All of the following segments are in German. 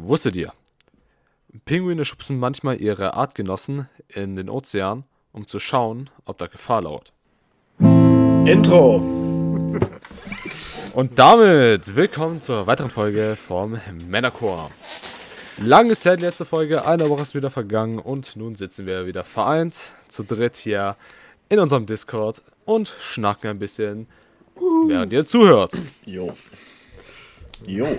Wusstet ihr? Pinguine schubsen manchmal ihre Artgenossen in den Ozean, um zu schauen, ob da Gefahr lauert. Intro. Und damit willkommen zur weiteren Folge vom Männerchor. Lang ist ja die letzte Folge, eine Woche ist wieder vergangen und nun sitzen wir wieder vereint, zu dritt hier in unserem Discord und schnacken ein bisschen, während ihr zuhört. Jo. Jo.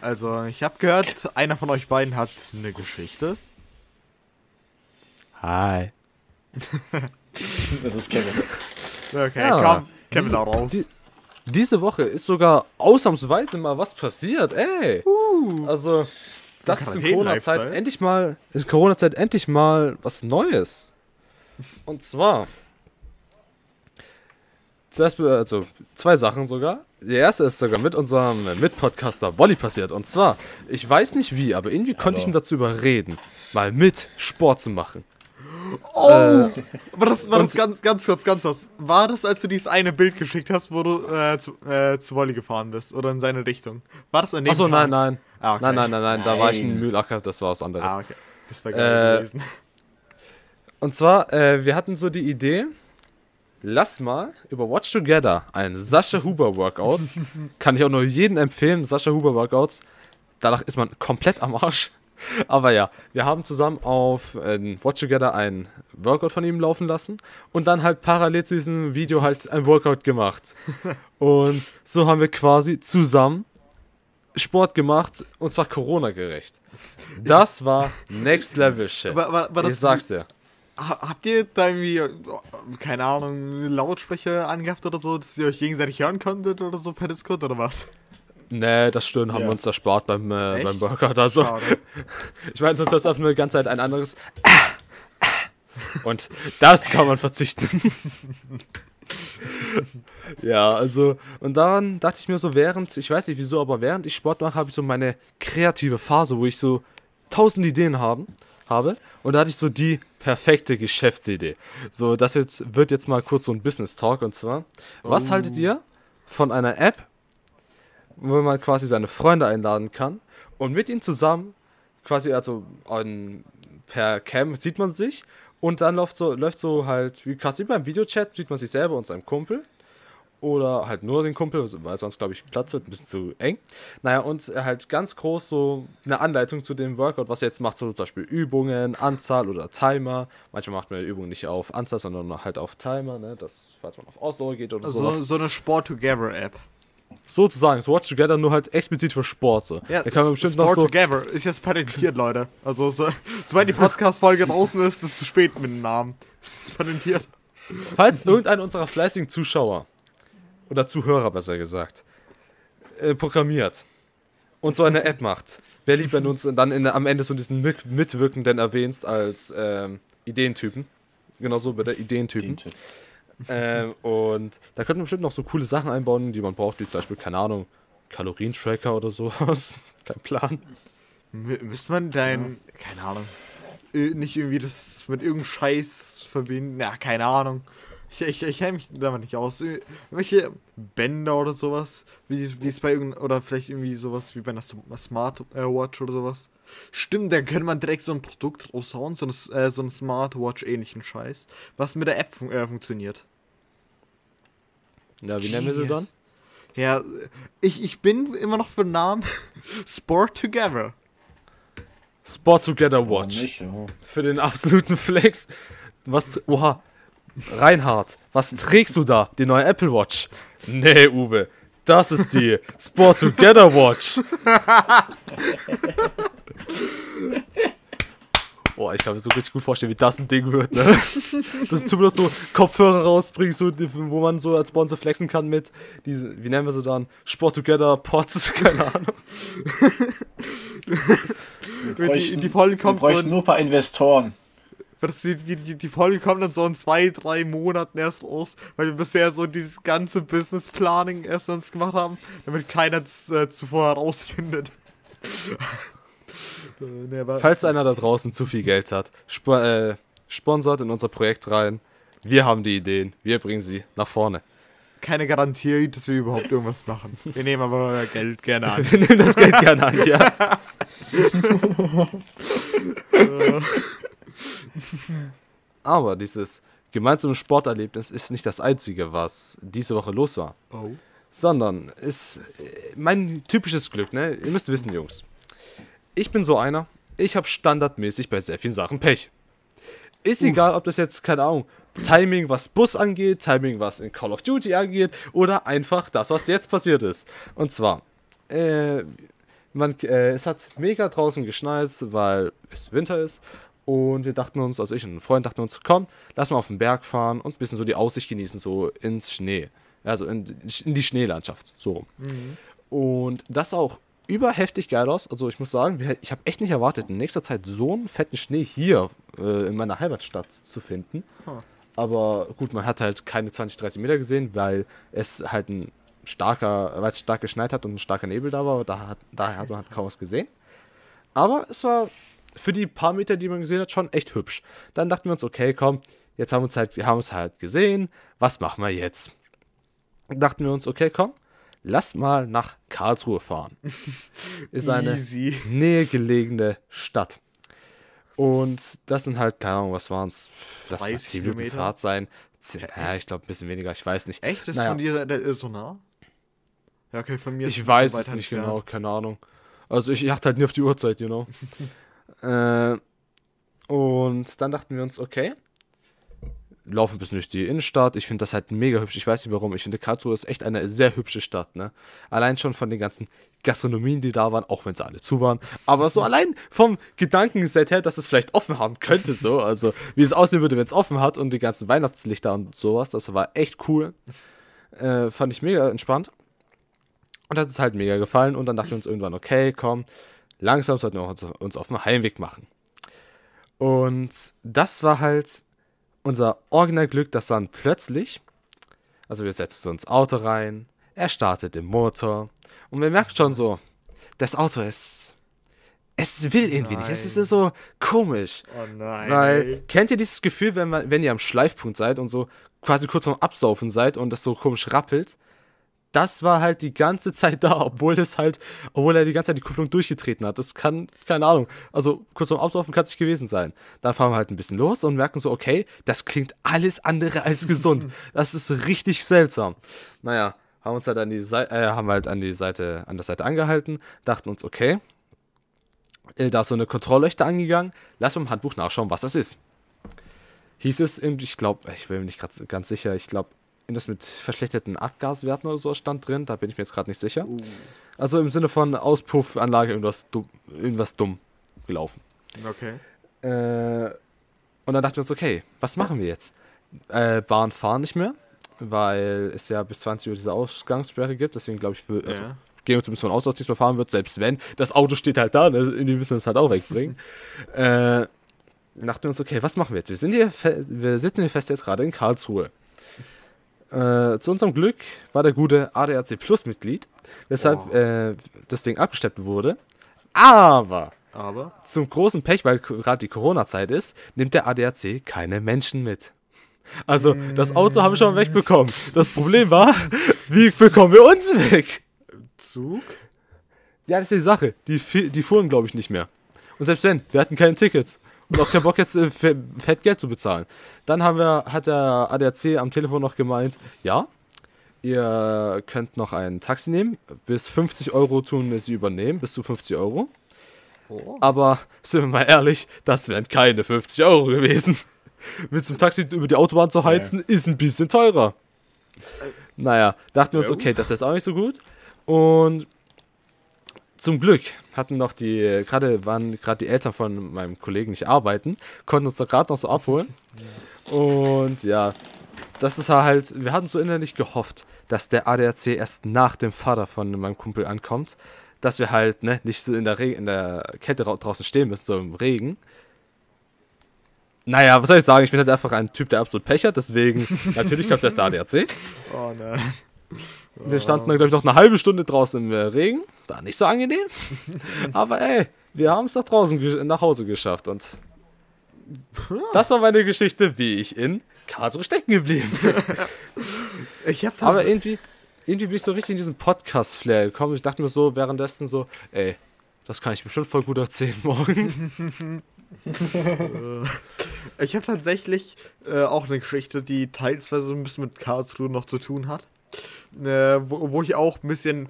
Also, ich habe gehört, einer von euch beiden hat eine Geschichte. Hi. Das ist Kevin. Okay, Ja. komm, Kevin auch raus. die- Diese Woche ist sogar ausnahmsweise mal was passiert, ey. Also, das ist in Corona-Zeit endlich mal, ist in Corona-Zeit endlich mal was Neues. Und zwar, zuerst, äh, also zwei Sachen sogar. Die erste ist sogar mit unserem Mitpodcaster Wolli passiert. Und zwar, ich weiß nicht wie, aber irgendwie konnte ich ihn dazu überreden, mal mit Sport zu machen. oh! war das, war das ganz, ganz kurz, ganz kurz. War das, als du dieses eine Bild geschickt hast, wo du äh, zu, äh, zu Wolli gefahren bist? Oder in seine Richtung? War das an dem Achso, nein, nein. Ah, okay. Nein, nein, nein, nein, da war ich in. Mühlacker, das war was anderes. Ah, okay. Das wäre geil Äh, gewesen. Und zwar, äh, wir hatten so die Idee, lass mal über Watch Together ein Sascha Huber Workout. Kann ich auch nur jedem empfehlen, Sascha Huber Workouts. Danach ist man komplett am Arsch. Aber ja, wir haben zusammen auf äh, Watch Together ein Workout von ihm laufen lassen und dann halt parallel zu diesem Video halt ein Workout gemacht. Und so haben wir quasi zusammen Sport gemacht und zwar Corona-gerecht. Das war Next Level Shit. War- war- war ich sag's dir. Ha- Habt ihr da irgendwie, äh, keine Ahnung, Lautsprecher angehabt oder so, dass ihr euch gegenseitig hören konntet oder so per Discord oder was? Nee, das Stöhnen haben Ja. wir uns erspart beim, äh, beim Workout. Also, Schade. ich meine, sonst hast du nur die ganze Zeit ein anderes. Und das kann man verzichten. ja, also, und daran dachte ich mir so, während, ich weiß nicht wieso, aber während ich Sport mache, habe ich so meine kreative Phase, wo ich so tausend Ideen haben, habe. Und da hatte ich so die perfekte Geschäftsidee. So, das jetzt, wird jetzt mal kurz so ein Business-Talk. Und zwar, was Oh. haltet ihr von einer App, wo man quasi seine Freunde einladen kann und mit ihnen zusammen quasi also an, per Cam sieht man sich und dann läuft so läuft so halt wie quasi beim Videochat sieht man sich selber und seinem Kumpel oder halt nur den Kumpel, weil sonst glaube ich Platz wird ein bisschen zu eng. Naja, und halt ganz groß so eine Anleitung zu dem Workout, was er jetzt macht, so zum Beispiel Übungen, Anzahl oder Timer. Manchmal macht man die Übung nicht auf Anzahl, sondern halt auf Timer, ne? Das, falls man auf Ausdauer geht oder So, sowas. so eine Sport Together App. Sozusagen, so Watch Together, nur halt explizit für Sport. So. Ja, da kann man bestimmt noch Sport so. Together ist jetzt patentiert, Leute. Also, so, sobald die Podcast-Folge draußen ist, ist es zu spät mit dem Namen. Es ist patentiert. Falls irgendeiner unserer fleißigen Zuschauer oder Zuhörer besser gesagt äh, programmiert und so eine App macht, wer lieb, wenn du uns dann in, am Ende so diesen Mit Mitwirkenden erwähnst als ähm, Ideentypen. Genau so bei der Ideentypen. Ähm, und da könnte man bestimmt noch so coole Sachen einbauen, die man braucht, wie zum Beispiel, keine Ahnung, Kalorientracker oder sowas. Kein Plan. M müsste man dein, keine Ahnung, nicht irgendwie das mit irgendeinem Scheiß verbinden? Ja, keine Ahnung. Ich, ich, ich kenne mich damit nicht aus. Äh, Welche Bänder oder sowas, wie wie es bei irgendeinem, oder vielleicht irgendwie sowas wie bei einer Sm- Smartwatch oder sowas. Stimmt, dann könnte man direkt so ein Produkt raushauen, so, ein, äh, so ein Smartwatch-ähnlichen Scheiß, was mit der App fun äh, funktioniert. Ja, wie nennen wir sie dann? Ja, ich, ich bin immer noch für den Namen Sport Together. Sport Together Watch. nicht, ja. für den absoluten Flex. Was, oha, Reinhard, was trägst du da? Die neue Apple Watch? Nee, Uwe, das ist die Sport Together Watch. Boah, ich kann mir so richtig gut vorstellen, wie das ein Ding wird, ne? Dass du so Kopfhörer rausbringst, so, die- wo man so als Sponsor flexen kann mit, diese, wie nennen wir sie dann? Sport Together Pots, keine Ahnung. Wenn die, die Folge wir kommt so bräuchten in, nur ein paar Investoren. Die, die, die, Folge kommt dann so in zwei, drei Monaten erst raus, weil wir bisher so dieses ganze Business Planning erst uns gemacht haben, damit keiner es äh, zuvor herausfindet. äh, nee, aber Falls einer da draußen zu viel Geld hat, sp äh, sponsert in unser Projekt rein. Wir haben die Ideen, wir bringen sie nach vorne. keine Garantie, dass wir überhaupt irgendwas machen. Wir nehmen aber euer Geld gerne an. Wir nehmen das Geld gerne an, ja. Aber dieses gemeinsame Sporterlebnis ist nicht das einzige, was diese Woche los war. Oh. sondern ist mein typisches Glück, ne? Ihr müsst wissen, Jungs. Ich bin so einer, ich habe standardmäßig bei sehr vielen Sachen Pech. Ist egal, ob das jetzt, keine Ahnung, Timing, was Bus angeht, Timing, was in Call of Duty angeht, oder einfach das, was jetzt passiert ist. Und zwar, äh, man, äh, es hat mega draußen geschneit, weil es Winter ist. Und wir dachten uns, also ich und ein Freund dachten uns, komm, lass mal auf den Berg fahren und ein bisschen so die Aussicht genießen, so ins Schnee. Also in, in die Schneelandschaft, so rum. Und das sah auch überheftig geil aus. Also ich muss sagen, ich habe echt nicht erwartet, in nächster Zeit so einen fetten Schnee hier äh, in meiner Heimatstadt zu finden. Huh. Aber gut, man hat halt keine 20, 30 Meter gesehen, weil es halt ein starker, weil es stark geschneit hat und ein starker Nebel da war. Da hat, daher hat man halt kaum was gesehen. Aber es war für die paar Meter, die man gesehen hat, schon echt hübsch. Dann dachten wir uns, okay, komm, jetzt haben wir uns halt, haben es halt gesehen. Was machen wir jetzt? Dachten wir uns, okay, komm, lass mal nach Karlsruhe fahren. Ist eine Easy. nähegelegene Stadt. Und das sind halt, keine Ahnung, was waren es? Mal 30 10 Minuten? Fahrt sein. Ja, ich glaube, ein bisschen weniger, ich weiß nicht. Echt? Das Naja. von dir so nah? Ja, okay, von mir ist Ich weiß es nicht genau, keine Ahnung. Also ich achte halt nie auf die Uhrzeit, you know. äh, und dann dachten wir uns, okay, laufen ein bisschen durch die Innenstadt. Ich finde das halt mega hübsch. Ich weiß nicht warum. Ich finde Karlsruhe ist echt eine sehr hübsche Stadt, ne? Allein schon von den ganzen Gastronomien, die da waren, auch wenn sie alle zu waren. Aber so allein vom Gedankenset her, dass es vielleicht offen haben könnte, so. Also wie es aussehen würde, wenn es offen hat und die ganzen Weihnachtslichter und sowas. Das war echt cool. Äh, fand ich mega entspannt. Und hat uns halt mega gefallen. Und dann dachten wir uns irgendwann, okay, komm, langsam sollten wir uns, auf den Heimweg machen. Und das war halt unser Originalglück, dass dann plötzlich, also wir setzen uns ins Auto rein, er startet den Motor und man merkt schon so, das Auto ist, es will irgendwie nicht, es ist Nein. so komisch. Oh nein. Weil, kennt ihr dieses Gefühl, wenn, man, wenn ihr am Schleifpunkt seid und so quasi kurz vorm Absaufen seid und das so komisch rappelt? Das war halt die ganze Zeit da, obwohl das halt, obwohl er die ganze Zeit die Kupplung durchgetreten hat. Das kann, keine Ahnung, also kurz vorm Absaufen kann es nicht gewesen sein. Dann fahren wir halt ein bisschen los und merken so, okay, das klingt alles andere als gesund. Das ist richtig seltsam. Naja, haben uns halt an die Seite, äh, haben halt an die Seite, an der Seite angehalten, dachten uns, okay, äh, da ist so eine Kontrollleuchte angegangen, lass mal im Handbuch nachschauen, was das ist. Hieß es irgendwie, ich glaube, ich bin mir nicht ganz sicher, ich glaube, das mit verschlechterten Abgaswerten oder so stand drin, da bin ich mir jetzt gerade nicht sicher. Uh, Also im Sinne von Auspuffanlage irgendwas dumm, irgendwas dumm gelaufen. okay. Äh, und dann dachten wir uns, okay, was machen wir jetzt? Äh, Bahn fahren nicht mehr, weil es ja bis 20 Uhr diese Ausgangssperre gibt, deswegen glaube ich, wir, also, Ja. gehen wir zumindest von aus, dass diesmal fahren wird, selbst wenn. Das Auto steht halt da, ne? irgendwie müssen es halt auch wegbringen. äh, dachten wir uns, okay, was machen wir jetzt? Wir, sind hier wir sitzen hier fest jetzt gerade in Karlsruhe. Äh, zu unserem Glück war der gute ADAC Plus Mitglied, weshalb Oh. äh, das Ding abgeschleppt wurde. Aber Aber. zum großen Pech, weil gerade die Corona-Zeit ist, nimmt der ADAC keine Menschen mit. Also, das Auto haben wir schon wegbekommen. Das Problem war, wie bekommen wir uns weg? Zug? Ja, das ist die Sache. Die, die fuhren, glaube ich, nicht mehr. Und selbst wenn, wir hatten keine Tickets. Und auch keinen Bock, jetzt äh, fe- fett Geld zu bezahlen. Dann haben wir, hat der ADAC am Telefon noch gemeint, ja, ihr könnt noch ein Taxi nehmen. Bis 50 Euro tun wir sie übernehmen, bis zu 50 Euro. Oh. Aber sind wir mal ehrlich, das wären keine 50 Euro gewesen. Mit zum Taxi über die Autobahn zu heizen, ist ein bisschen teurer. Naja, dachten wir uns, okay, das ist auch nicht so gut. Und zum Glück hatten noch die, gerade waren gerade die Eltern von meinem Kollegen nicht arbeiten, konnten uns doch gerade noch so abholen. Und ja, das ist halt, wir hatten so innerlich gehofft, dass der ADAC erst nach dem Vater von meinem Kumpel ankommt, dass wir halt ne, nicht so in der, Re in der Kälte ra- draußen stehen müssen, so im Regen. Naja, was soll ich sagen? Ich bin halt einfach ein Typ, der absolut Pech hat, deswegen natürlich kommt erst der ADAC. Oh nein. Wir standen dann, glaube ich, noch eine halbe Stunde draußen im äh, Regen. War nicht so angenehm. Aber ey, wir haben es nach draußen nach Hause geschafft. Und das war meine Geschichte, wie ich in Karlsruhe stecken geblieben bin. Ich hab Aber irgendwie, irgendwie bin ich so richtig in diesen Podcast-Flair gekommen. Ich dachte mir so währenddessen so, ey, Das kann ich bestimmt voll gut erzählen morgen. Ich habe tatsächlich äh, auch eine Geschichte, die teilsweise so ein bisschen mit Karlsruhe noch zu tun hat. Äh, wo, wo ich auch ein bisschen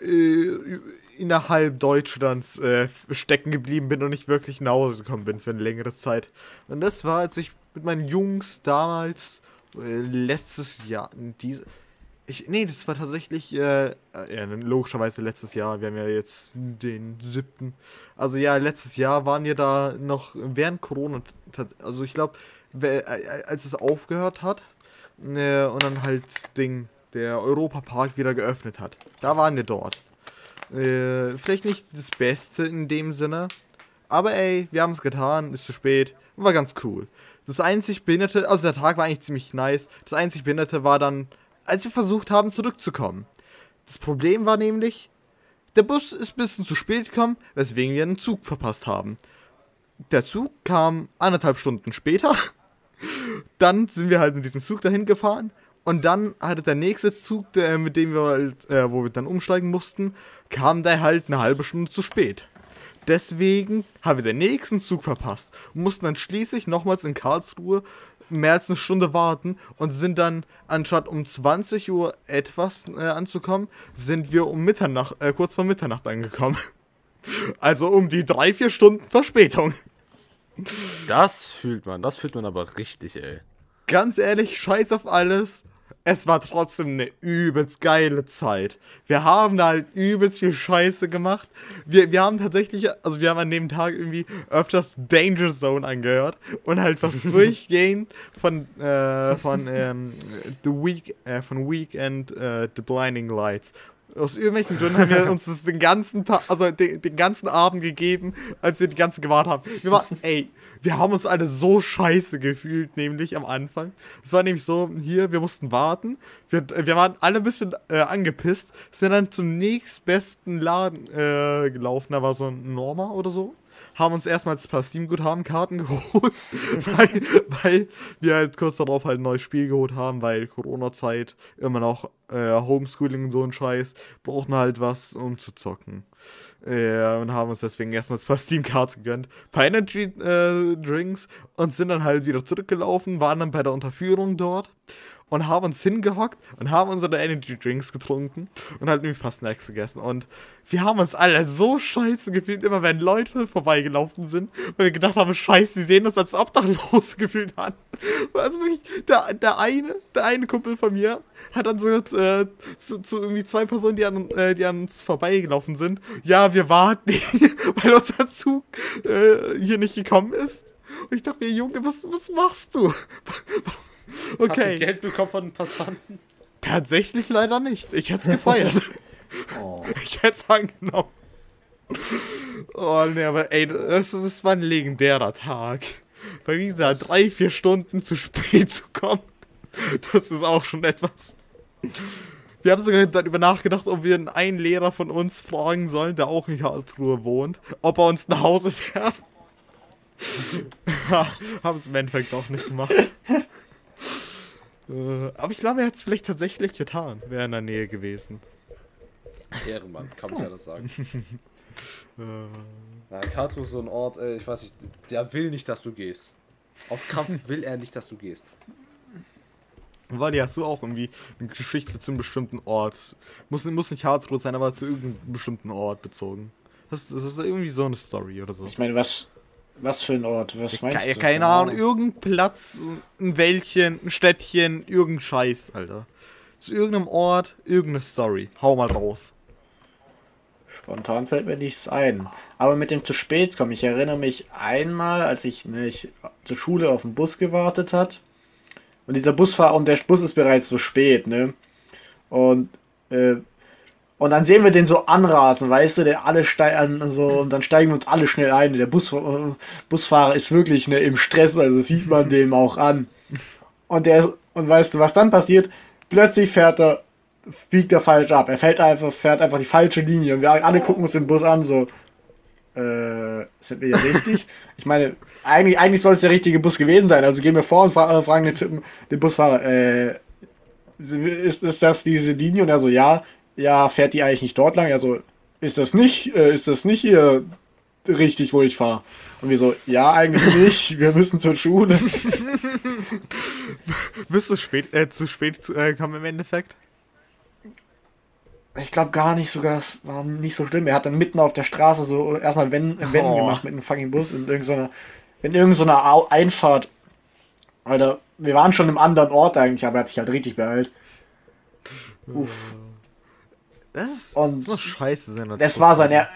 äh, innerhalb Deutschlands äh, stecken geblieben bin und nicht wirklich nach Hause gekommen bin für eine längere Zeit. Und das war, als ich mit meinen Jungs damals äh, letztes Jahr, diese, ich, nee, das war tatsächlich, äh, ja, logischerweise letztes Jahr. Wir haben ja jetzt den siebten. Also ja, letztes Jahr waren wir da noch während Corona. Also ich glaube, als es aufgehört hat äh, und dann halt Ding, der Europapark wieder geöffnet hat. Da waren wir dort. Äh, vielleicht nicht das Beste in dem Sinne. Aber ey, wir haben es getan, ist zu spät. War ganz cool. Das einzig Behinderte, also der Tag war eigentlich ziemlich nice. Das einzig Behinderte war dann als wir versucht haben zurückzukommen. Das Problem war nämlich, der Bus ist ein bisschen zu spät gekommen, weswegen wir einen Zug verpasst haben. Der Zug kam anderthalb Stunden später. Dann sind wir halt mit diesem Zug dahin gefahren. Und dann hatte der nächste Zug, der, mit dem wir halt, äh, wo wir dann umsteigen mussten, kam der halt eine halbe Stunde zu spät. Deswegen haben wir den nächsten Zug verpasst und mussten dann schließlich nochmals in Karlsruhe mehr als eine Stunde warten und sind dann, anstatt um 20 Uhr etwas äh, anzukommen, sind wir um Mitternacht, äh, kurz vor Mitternacht angekommen. Also um die drei, vier Stunden Verspätung. Das fühlt man, das fühlt man aber richtig, ey. Ganz ehrlich, scheiß auf alles es war trotzdem eine übelst geile Zeit. Wir haben da halt übelst viel Scheiße gemacht. Wir, wir haben tatsächlich, also wir haben an dem Tag irgendwie öfters Danger Zone angehört und halt was durchgehend von, äh, von, ähm, The Week, äh, von Weekend, äh, The Blinding Lights. Aus irgendwelchen Gründen haben wir uns das den ganzen Tag, also den, den ganzen Abend gegeben, als wir die ganze gewartet haben. Wir waren, ey, wir haben uns alle so scheiße gefühlt, nämlich am Anfang. Es war nämlich so, hier, wir mussten warten. Wir, wir waren alle ein bisschen äh, angepisst, sind dann zum nächstbesten Laden äh, gelaufen. Da war so ein Norma oder so. Haben uns erstmal ein paar Steam-Guthaben-Karten geholt, weil, weil wir halt kurz darauf halt ein neues Spiel geholt haben, weil Corona-Zeit, immer noch äh, Homeschooling und so ein Scheiß, brauchten halt was, um zu zocken. Ja, und haben uns deswegen erstmal ein paar Steam-Cards gegönnt, ein paar Energy-Drinks äh, und sind dann halt wieder zurückgelaufen, waren dann bei der Unterführung dort und haben uns hingehockt und haben unsere Energy Drinks getrunken und halt irgendwie ein paar Snacks gegessen. Und wir haben uns alle so scheiße gefühlt, immer wenn Leute vorbeigelaufen sind, weil wir gedacht haben, scheiße, die sehen uns als Obdachlose gefühlt an. Also wirklich, der, der eine, der eine Kumpel von mir hat dann so äh, zu, zu, irgendwie zwei Personen, die an, äh, die an uns vorbeigelaufen sind, ja, wir warten, weil unser Zug äh, hier nicht gekommen ist. Und ich dachte mir, Junge, was, was machst du? Okay. Habt Geld bekommen von den Passanten? Tatsächlich leider nicht. Ich hätte es gefeiert. oh. Ich hätte es angenommen. Oh, ne, aber ey, das, das war ein legendärer Tag. Bei wie gesagt, drei, vier Stunden zu spät zu kommen, das ist auch schon etwas. Wir haben sogar darüber nachgedacht, ob wir einen Lehrer von uns fragen sollen, der auch in Karlsruhe wohnt, ob er uns nach Hause fährt. haben es im Endeffekt auch nicht gemacht. Äh, aber ich glaube, er hat es vielleicht tatsächlich getan. Wäre in der Nähe gewesen. Ehrenmann, kann man ja das sagen. ja, Karlsruhe ist so ein Ort, äh, ich weiß nicht, der will nicht, dass du gehst. Auf Kampf will er nicht, dass du gehst. Wally, hast du auch irgendwie eine Geschichte zu einem bestimmten Ort? Muss, muss nicht Karlsruhe sein, aber zu irgendeinem bestimmten Ort bezogen. Das, das ist irgendwie so eine Story oder so. Ich meine, was, was für ein Ort? Was meinst Ke du? Keine Ahnung, irgendein Platz, ein Wäldchen, ein Städtchen, irgendein Scheiß, Alter. Zu irgendeinem Ort, irgendeine Story. Hau mal raus. Spontan fällt mir nichts ein. Aber mit dem zu spät kommen. Ich erinnere mich einmal, als ich, ne, ich zur Schule auf den Bus gewartet hat. Und dieser Busfahrer, und der Bus ist bereits so spät, ne? Und äh, und dann sehen wir den so anrasen, weißt du, der alle steigen so und dann steigen wir uns alle schnell ein. Der Bus, äh, Busfahrer ist wirklich ne, im Stress, also sieht man dem auch an. Und der und weißt du, was dann passiert? Plötzlich fährt er, biegt er falsch ab. Er fällt einfach, fährt einfach die falsche Linie. Und wir alle gucken uns den Bus an, so, äh, sind wir ja richtig? ich meine, eigentlich, eigentlich soll es der richtige Bus gewesen sein. Also gehen wir vor und fra fragen den Typen, den Busfahrer, äh, ist, ist das diese Linie? Und er so, ja, ja, fährt die eigentlich nicht dort lang? Also, ist das nicht, äh, ist das nicht hier richtig, wo ich fahre? Und wir so, ja, eigentlich nicht, wir müssen zur Schule. Bist du spät, äh, zu spät zu, äh, gekommen im Endeffekt? Ich glaube gar nicht sogar, es war nicht so schlimm. Er hat dann mitten auf der Straße so erstmal Wenden, Wenden Oh. gemacht mit einem fucking Bus in irgendeiner, in irgendeiner Einfahrt. Alter, wir waren schon im anderen Ort eigentlich, aber er hat sich halt richtig beeilt. Uff. Das ist, Und das muss scheiße sein. Das war sein, er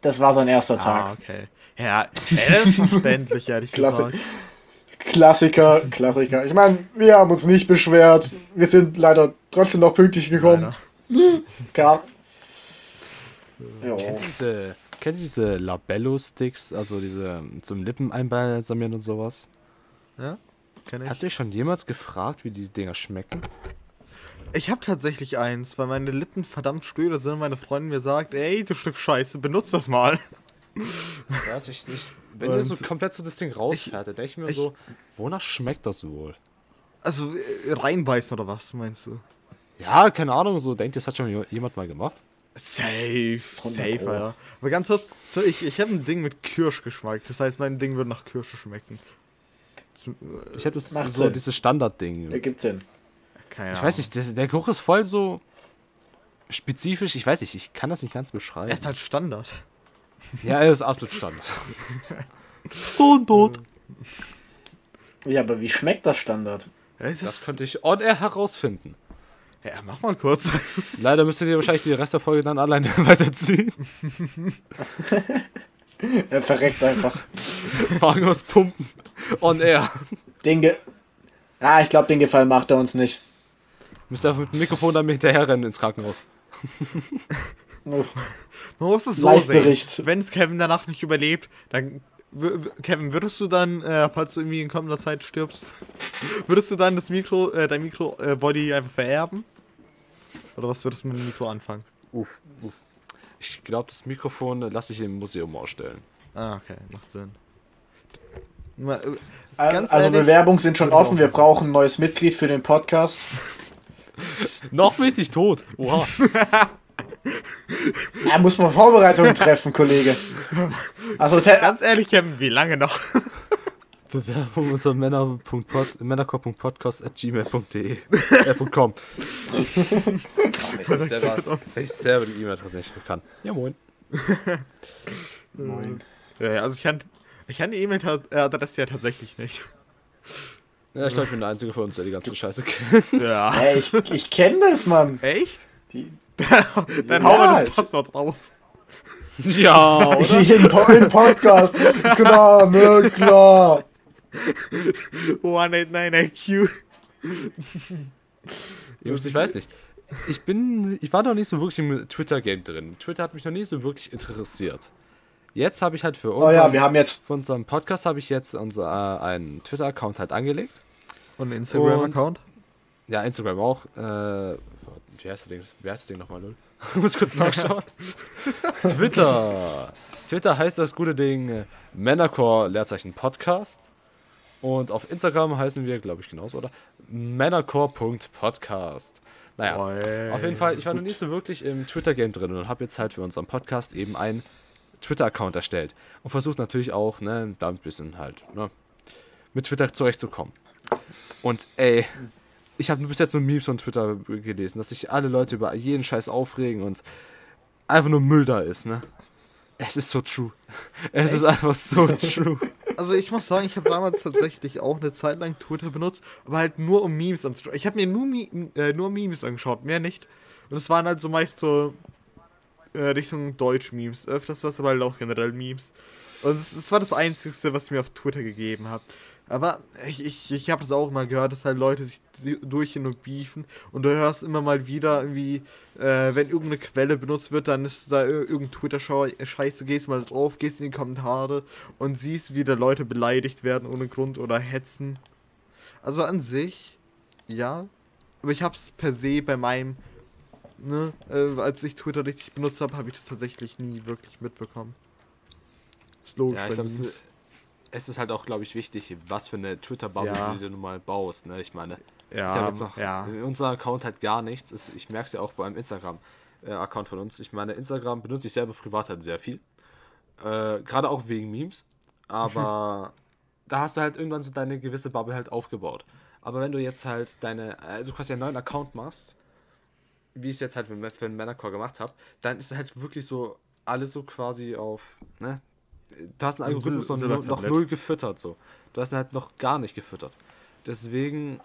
das war sein erster Ah, Tag. okay. Ja, ey, das ist verständlich, ehrlich Klasse. gesagt. Klassiker, Klassiker. Ich meine, wir haben uns nicht beschwert. Wir sind leider trotzdem noch pünktlich gekommen. Klar. Jo. Kennt ihr diese, kennt ihr diese Labello-Sticks, also diese zum Lippen einbalsamieren und sowas? Ja, kenn ich. Habt ihr schon jemals gefragt, wie die Dinger schmecken? Ich habe tatsächlich eins, weil meine Lippen verdammt spröde sind und meine Freundin mir sagt, ey, du Stück Scheiße, benutz das mal. Ja, ich, ich, wenn ihr so komplett so das Ding rausfährt, denke ich mir ich- so, wonach schmeckt das wohl? Also, äh, reinbeißen oder was, meinst du? Ja, keine Ahnung, so denkt, das hat schon jemand mal gemacht. Safe, 100 safe, Pro. Alter. Aber ganz kurz, so, ich, ich habe ein Ding mit Kirschgeschmack, das heißt, mein Ding würde nach Kirsche schmecken. Äh, Ich habe das Macht so Sinn. dieses Standardding. Ergibt Sinn. Keine Ich weiß nicht, der, der Geruch ist voll so spezifisch. Ich weiß nicht, ich kann das nicht ganz beschreiben. Er ist halt Standard. Ja, er ist absolut Standard. Standard. Ja, aber wie schmeckt das Standard? Das ist, könnte ich on air herausfinden. ja, mach mal kurz. Leider müsstet ihr wahrscheinlich die Rest der Folge dann alleine weiterziehen. Er verreckt einfach. Wagen aus Pumpen. On air. Den Ge ah, ich glaube, den Gefallen macht er uns nicht. Müsst ihr einfach mit dem Mikrofon dann hinterher rennen ins Krankenhaus. Uff. Man muss es so sehen. Wenn es Kevin danach nicht überlebt, dann. Kevin, würdest du dann, äh, falls du irgendwie in kommender Zeit stirbst, würdest du dann das Mikro, äh, dein Mikro-Body einfach vererben? Oder was würdest du mit dem Mikro anfangen? Uff, uff. Ich glaube, das Mikrofon lasse ich im Museum ausstellen. Ah, okay, macht Sinn. Mal, äh, Also, Ganz also ehrlich, Bewerbungen sind schon offen. Wir brauchen ein neues Mitglied für den Podcast. Noch bin ich nicht tot. Oha. Da muss man Vorbereitungen treffen, Kollege. Also, ganz ehrlich, Kevin, wie lange noch? Bewerbung unter männer.pod männerkorb.podcast.gmail.de äh, .com. wenn, ich selber, ich selber die E-Mail-Adresse nicht kann. Ja, moin. Moin. ja, ja, also ich kann, ich kann die E-Mail-Adresse ja tatsächlich nicht. Ja, ich glaube, ich bin der Einzige von uns, der die ganze Scheiße kennt. Ja. Ey, ich, ich kenne das, Mann. Echt? Die, Dann Ja, hau mal das Passwort raus. Ja, oder? Im, Po- Im Podcast. Klar, ne, klar. 189 IQ. Jungs, ich weiß nicht. Ich bin, ich war noch nicht so wirklich im Twitter-Game drin. Twitter hat mich noch nie so wirklich interessiert. Jetzt habe ich halt für Oh unseren, ja, wir haben jetzt. für unseren Podcast habe ich jetzt unser, äh, einen Twitter-Account halt angelegt. Und Instagram-Account? Ja, Instagram auch. Äh, wie heißt das Ding? Wie heißt das Ding nochmal? Null? Muss kurz nachschauen. Twitter. Twitter heißt das gute Ding Männercore Leerzeichen Podcast. Und auf Instagram heißen wir, glaube ich, genauso, oder? Männercore.podcast. Naja, Oi. auf jeden Fall, ich war noch nicht so wirklich im Twitter-Game drin und habe jetzt halt für unseren Podcast eben einen Twitter-Account erstellt. Und versucht natürlich auch, ne, da ein bisschen halt, ne, mit Twitter zurechtzukommen. Und ey, ich habe bis jetzt nur Memes von Twitter gelesen, dass sich alle Leute über jeden Scheiß aufregen und einfach nur Müll da ist, ne? Es ist so true. Es ist einfach so true. Also ich muss sagen, ich habe damals tatsächlich auch eine Zeit lang Twitter benutzt, aber halt nur um Memes anzuschauen. Ich habe mir nur, Mi äh, nur Memes angeschaut, mehr nicht. Und es waren halt so meist so äh, Richtung Deutsch-Memes. Öfters was, aber halt auch generell Memes. Und es, es war das Einzige, was ich mir auf Twitter gegeben habe. Aber ich, ich, ich habe das auch mal gehört, dass halt Leute sich durch und beefen. Und du hörst immer mal wieder irgendwie, äh, wenn irgendeine Quelle benutzt wird, dann ist da ir- irgendein Twitter-Scheiß, du gehst mal drauf, gehst in die Kommentare und siehst, wie da Leute beleidigt werden ohne Grund oder hetzen. Also an sich, ja. Aber ich hab's per se bei meinem, ne, äh, als ich Twitter richtig benutzt habe, habe ich das tatsächlich nie wirklich mitbekommen. Ist logisch Ja, ich bei glaube, es, es ist halt auch, glaube ich, wichtig, was für eine Twitter-Bubble Ja. du dir nun mal baust, ne? Ich meine, ich Ja, jetzt noch ja. in unserem Account halt gar nichts. Es- Ich merke es ja auch beim Instagram. äh, Account von uns. Ich meine, Instagram benutze ich selber privat halt sehr viel. Äh, Gerade auch wegen Memes. Aber da hast du halt irgendwann so deine gewisse Bubble halt aufgebaut. Aber wenn du jetzt halt deine, also quasi einen neuen Account machst, wie ich es jetzt halt für, für den Männercore gemacht habe, dann ist halt wirklich so alles so quasi auf, ne? Du hast einen Algorithmus noch, noch, null gefüttert, so. Du hast ihn halt noch gar nicht gefüttert. Deswegen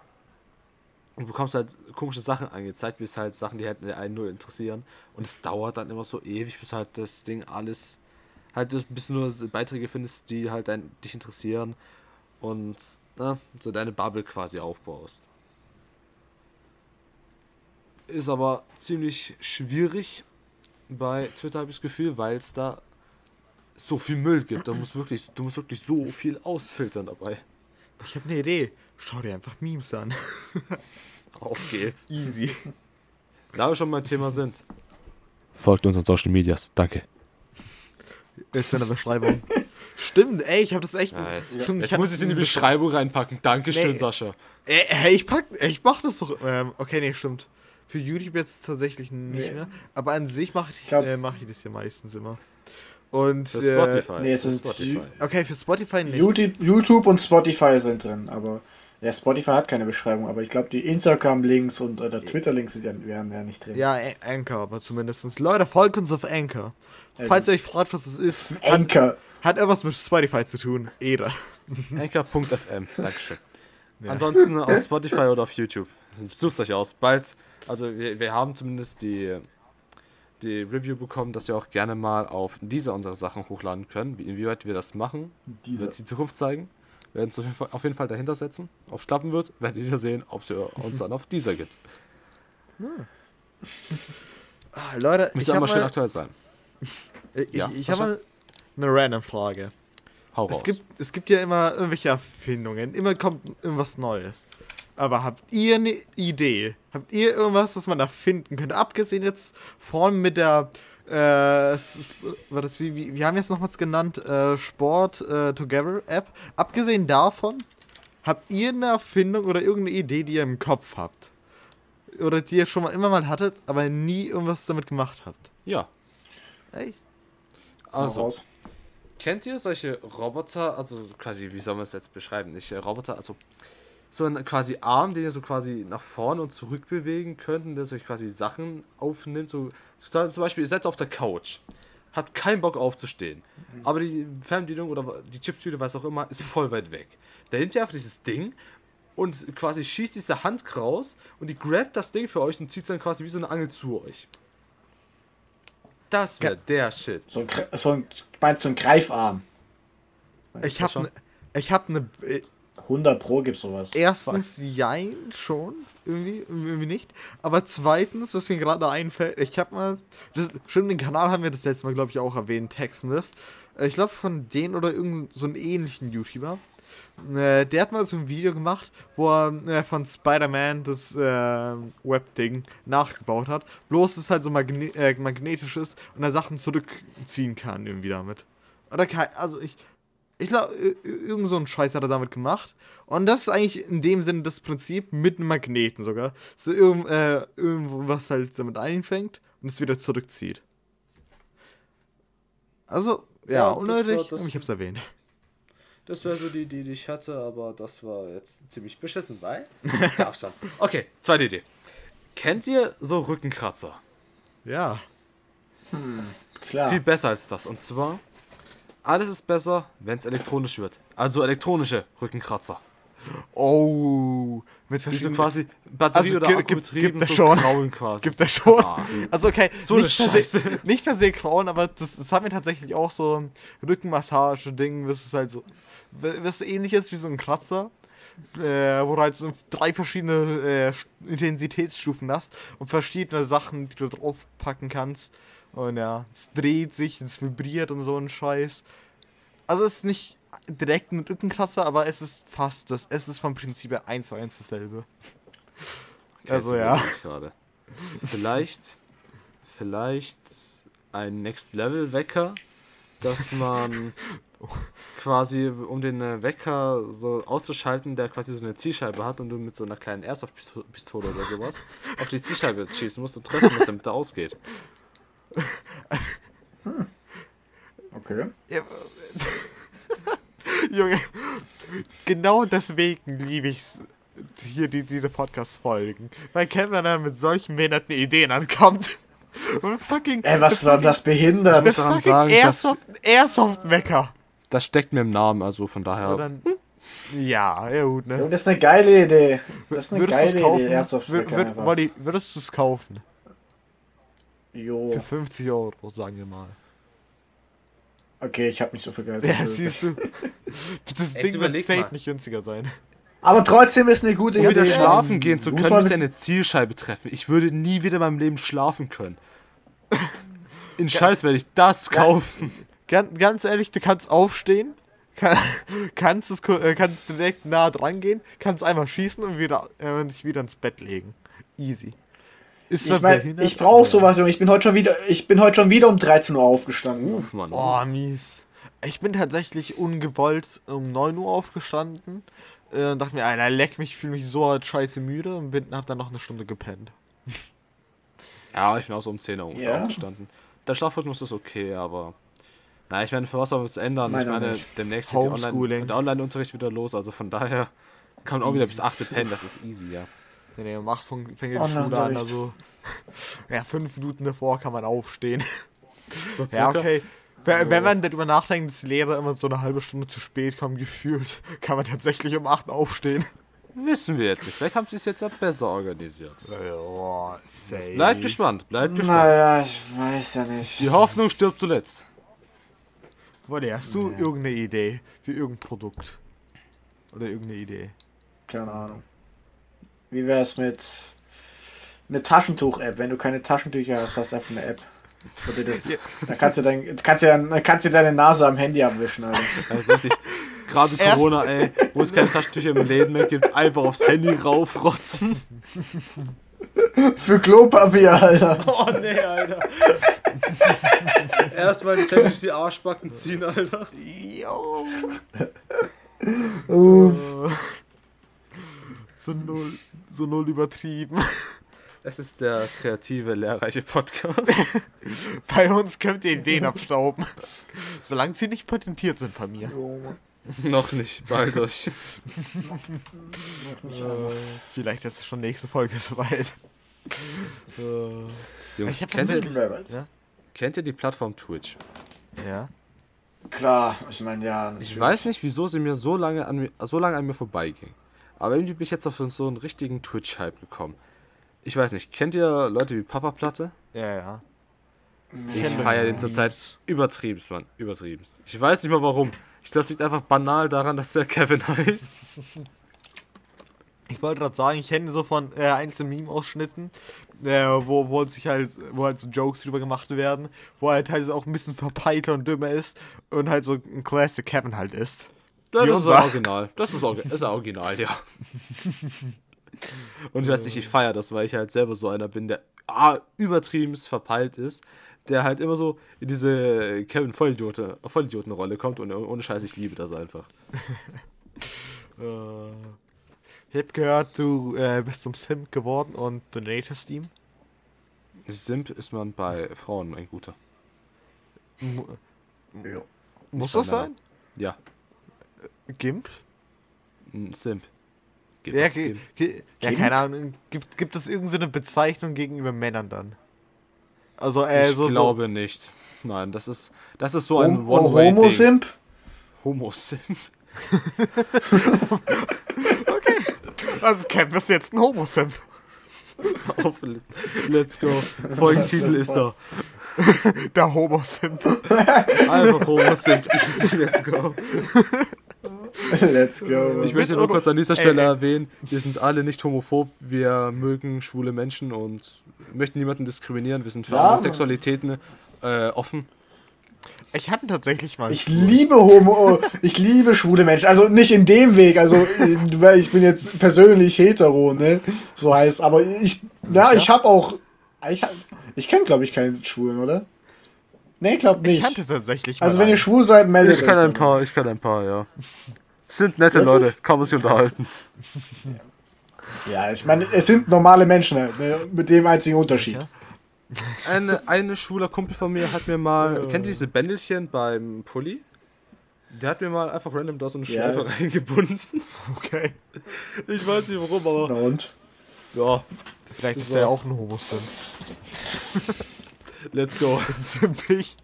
du bekommst halt komische Sachen angezeigt, bis halt Sachen, die halt einen null interessieren. Und es dauert dann immer so ewig, bis halt das Ding alles, halt bis du nur Beiträge findest, die halt ein, dich interessieren und na, so deine Bubble quasi aufbaust. Ist aber ziemlich schwierig bei Twitter, habe ich das Gefühl, weil es da so viel Müll gibt. Da muss wirklich, du musst wirklich so viel ausfiltern dabei. Ich habe eine Idee. Schau dir einfach Memes an. Auf geht's. Easy. Da wir schon beim Thema sind. Folgt uns auf Social Medias. Danke. Ist in der Beschreibung. Stimmt, ey, ich habe das echt. Ja, jetzt stimmt, jetzt ich muss ich es in die Beschreibung reinpacken. Dankeschön, Nee. Sascha. Ey, ey, ich pack, ey, ich mach das doch. Ähm, okay, nee, stimmt. Für YouTube jetzt tatsächlich nicht Nee. mehr. Aber an sich mache ich, glaub- äh, mach ich das ja meistens immer. Und Für äh, Spotify. nee, es für Spotify. Okay, für Spotify nicht. YouTube, YouTube und Spotify sind drin, aber ja, Spotify hat keine Beschreibung, aber ich glaube, die Instagram-Links und oder Twitter-Links sind ja, wären ja nicht drin. Ja, Anchor, aber zumindestens. Leute, folgt uns auf Anchor. Ähm, Falls ihr euch fragt, was es ist, hat, Anchor. hat etwas mit Spotify zu tun. Eder. Anchor.fm. Dankeschön. Ja. Ansonsten auf Spotify oder auf YouTube. Sucht euch aus. Bald, also wir, wir haben zumindest die, die Review bekommen, dass wir auch gerne mal auf diese unsere Sachen hochladen können. Wie, inwieweit wir das machen, Dieser. wird die Zukunft zeigen. Wir werden uns auf jeden Fall, dahinter setzen. Ob es klappen wird, werdet ihr sehen, ob es uns dann auf dieser gibt. Ah, Leute, ich Müsste habe immer schön mal, aktuell sein. ich, Ja, ich Sascha? hab mal eine random Frage. Hau raus. Es gibt, es gibt ja immer irgendwelche Erfindungen, immer kommt irgendwas Neues. Aber habt ihr eine Idee? Habt ihr irgendwas, das man erfinden könnte? Abgesehen jetzt vorhin mit der, äh, war das wie, wie, wir haben jetzt noch was genannt, äh, Sport äh, Together App. Abgesehen davon, habt ihr eine Erfindung oder irgendeine Idee, die ihr im Kopf habt? Oder die ihr schon mal immer mal hattet, aber nie irgendwas damit gemacht habt? ja, Echt? Also, raus. kennt ihr solche Roboter, also quasi, wie soll man es jetzt beschreiben? Nicht äh, Roboter, also so ein quasi Arm, den ihr so quasi nach vorne und zurück bewegen könnt, der euch quasi Sachen aufnimmt. So, zum Beispiel, ihr seid auf der Couch, habt keinen Bock aufzustehen, aber die Fernbedienung oder die Chipstüte, was auch immer, ist voll weit weg. Da nimmt ihr einfach dieses Ding und quasi schießt diese Hand raus und die grabt das Ding für euch und zieht es dann quasi wie so eine Angel zu euch. Das wäre der Shit. So ein, so ein, meinst du ein Greifarm? Ich hab schon? ne, ich hab ne, 100 Pro gibt's sowas. Erstens, jein, schon. Irgendwie, irgendwie nicht. Aber zweitens, was mir gerade einfällt, ich habe mal. Das, stimmt, den Kanal haben wir das letzte Mal, glaube ich, auch erwähnt, TechSmith. Äh, Ich glaube, von denen oder irgendeinem so einen ähnlichen YouTuber. Äh, Der hat mal so ein Video gemacht, wo er äh, von Spider-Man das äh, Web-Ding nachgebaut hat. Bloß, dass es halt so magne magnetisch ist und er Sachen zurückziehen kann irgendwie damit. Oder also ich, ich glaube, irgend so einen Scheiß hat er damit gemacht. Und das ist eigentlich in dem Sinne das Prinzip mit einem Magneten sogar. So irgend, äh, irgendwo was halt damit einfängt und es wieder zurückzieht. Also, ja, Ja, das unnötig, war das- ich hab's erwähnt. Das wäre so die, die, die ich hatte, aber das war jetzt ziemlich beschissen, weil. Darf schon. Okay, zweite Idee. Kennt ihr so Rückenkratzer? Ja. Klar. Viel besser als das. Und zwar, alles ist besser, wenn es elektronisch wird. Also elektronische Rückenkratzer. Oh, mit verschiedenen... quasi Batterie Also, oder Akku gibt- betrieben, gibt es so schon. Kraulen quasi. Gibt es schon. Also okay, So eine nicht, per se, Scheiße. nicht per se Krauen, aber das, das haben wir tatsächlich auch so ein Rückenmassage-Ding, das ist halt so, was ähnlich ist wie so ein Kratzer, äh, wo du halt so drei verschiedene äh, Intensitätsstufen hast und verschiedene Sachen, die du draufpacken kannst. Und ja, es dreht sich, es vibriert und so ein Scheiß. Also es ist nicht direkt ein Rückenkratzer, aber es ist fast das. Es ist vom Prinzip her eins zu eins dasselbe. Okay, Also, ja. Gerade. Vielleicht, vielleicht ein Next Level Wecker, dass man quasi, um den äh, Wecker so auszuschalten, der quasi so eine Zielscheibe hat und du mit so einer kleinen Airsoft-Pistole oder sowas auf die Zielscheibe schießen musst und treffen musst, damit der ausgeht. Okay. Ja, Junge, genau deswegen liebe ich hier die, diese Podcast-Folgen. Weil Kevin dann mit solchen behinderten Ideen ankommt. Und fucking. Ey, was war das behindert? muss daran fucking sagen, dass- Airsoft, Airsoft-Wecker. Das steckt mir im Namen, also von daher. dann- Ja, ja gut, ne? Das ist eine geile Idee. Das ist eine Würdest du es geile kaufen? Idee. Airsoft Wür, wür, Wally, würdest du es kaufen? Jo. Für 50 Euro, sagen wir mal. Okay, ich hab nicht so viel Geld. Ja, siehst du. Das Ding wird safe mal. nicht günstiger sein. Aber trotzdem ist eine gute Um wieder Idee. schlafen gehen zu können, muss eine Zielscheibe treffen. Ich würde nie wieder in meinem Leben schlafen können. In Scheiß werde ich das kaufen. Ganz, ganz ehrlich, du kannst aufstehen, kann, kannst, es, äh, kannst direkt nah dran gehen, kannst einmal schießen und wieder, äh, und dich wieder ins Bett legen. Easy. Ist Ich, mein, ich brauche sowas, Junge. Ich bin heute schon wieder, ich bin heute schon wieder um 13 Uhr aufgestanden. Uff, Mann. Oh, mies. Ich bin tatsächlich ungewollt um 9 Uhr aufgestanden äh, und dachte mir, Alter, leck mich, ich fühle mich so halt scheiße müde und bin, hab dann noch eine Stunde gepennt. Ja, ich bin auch so um 10 Uhr ungefähr Ja. aufgestanden. Der Schlafrhythmus ist okay, aber. Na, ich meine, für was soll man es ändern? ich Meiner meine, nicht. demnächst geht Online- der Online-Unterricht wieder los, also von daher kann man auch wieder bis 8 pennen, das ist easy, ja. Nee, nee, um 8 fängt die Oh, Schule an, also. Ja, 5 Minuten davor kann man aufstehen. So Ja, okay. Wenn, wenn man darüber nachdenkt, dass Lehrer immer so eine halbe Stunde zu spät kommen, gefühlt, kann man tatsächlich um 8 aufstehen. Wissen wir jetzt nicht. Vielleicht haben sie es jetzt ja besser organisiert. Ja, safe. Bleibt gespannt, bleibt gespannt. Naja, ich weiß ja nicht. Die Hoffnung stirbt zuletzt. Wolle, hast du irgendeine Idee für irgendein Produkt? Oder irgendeine Idee? Keine Ahnung. Wie wär's mit eine Taschentuch-App? Wenn du keine Taschentücher hast, hast du einfach eine App. Das, Ja. dann kannst du, dein, kannst, du dann, kannst du deine Nase am Handy abwischen. Alter. Also richtig. Gerade Corona, ey, wo es keine Taschentücher im Läden mehr gibt, einfach aufs Handy raufrotzen. Für Klopapier, Alter. Oh nee, Alter. Erstmal das Handy die Arschbacken ziehen, Alter. Jo. Uh, So null, so null übertrieben. Es ist der kreative, lehrreiche Podcast. Bei uns könnt ihr Ideen abstauben. Solange sie nicht patentiert sind von mir. Noch nicht, bald euch. Äh, vielleicht ist es schon nächste Folge soweit. Äh, Jungs, Ich kennt ihr, weiß. Ja? kennt ihr die Plattform Twitch? ja. Klar, ich meine, ja. Ich natürlich. weiß nicht, wieso sie mir so lange an mir, so lange an mir vorbeiging. Aber irgendwie bin ich jetzt auf so einen richtigen Twitch-Hype gekommen. Ich weiß nicht, kennt ihr Leute wie Papa Platte? Ja, ja. Ich feiere den. zurzeit übertriebenst, Mann. Übertriebenst. Ich weiß nicht mal warum. Ich glaube, es liegt einfach banal daran, dass der Kevin heißt. Ich wollte gerade sagen, ich kenne so von äh, einzelnen Meme-Ausschnitten, äh, wo, wo sich halt, wo halt so Jokes drüber gemacht werden, wo er halt teilweise auch ein bisschen verpeilter und dümmer ist und halt so ein Classic Kevin halt ist. Ja, das ist original. Das ist, ist original, ja. Und ich weiß nicht, ich feiere das, weil ich halt selber so einer bin, der ah, übertriebenst verpeilt ist, der halt immer so in diese Kevin Vollidiote, Vollidioten-Rolle kommt und ohne Scheiß, ich liebe das einfach. Äh, ich hab gehört, du äh, bist zum Simp geworden und donatest ihm. Simp ist man bei Frauen ein guter. M Ja. muss das sein? Ja, Gimp? ein Simp. Gibt Ja, ge ja, Gimp? keine Ahnung. Gibt, gibt es irgendeine Bezeichnung gegenüber Männern dann? Also, äh, ich so, glaube nicht. Nein, das ist, das ist so ein Hom oh, One-Way-Ding. Homo-Simp? Homo-Simp. so. Also, Camp ist jetzt ein Homo-Simp. Auf, Let's go. Folgentitel ist da. Der Homo-Simp. Einfach Homo-Simp. Let's go. Let's go. Ich möchte nur kurz an dieser Stelle Ey, ey. erwähnen, wir sind alle nicht homophob, wir mögen schwule Menschen und möchten niemanden diskriminieren, wir sind für Ja, alle. Sexualitäten äh, offen. Ich hatte tatsächlich mal. Ich liebe Homo, ich liebe schwule Menschen. Also nicht in dem Weg, also weil ich bin jetzt persönlich hetero, ne? So heißt, aber ich, ja, ich habe auch, ich, ich kenne glaube ich keinen Schwulen, oder? Nee, glaub Ich nicht. kannte tatsächlich Also wenn ihr schwul seid, meldet Ich kann ein paar, ich kann ein paar, ja. Sind nette Wirklich? Leute, kann man sich unterhalten. Ja, ich meine, es sind normale Menschen halt, ne? mit dem einzigen Unterschied. Ja. Eine, eine schwuler Kumpel von mir hat mir mal, kennt ihr diese Bändelchen beim Pulli? Der hat mir mal einfach random da so eine Ja. Schleife reingebunden. Okay. Ich weiß nicht warum, Na aber und? ja, Vielleicht ist er ja auch ein Homo-Sim. let's go. Ziemlich.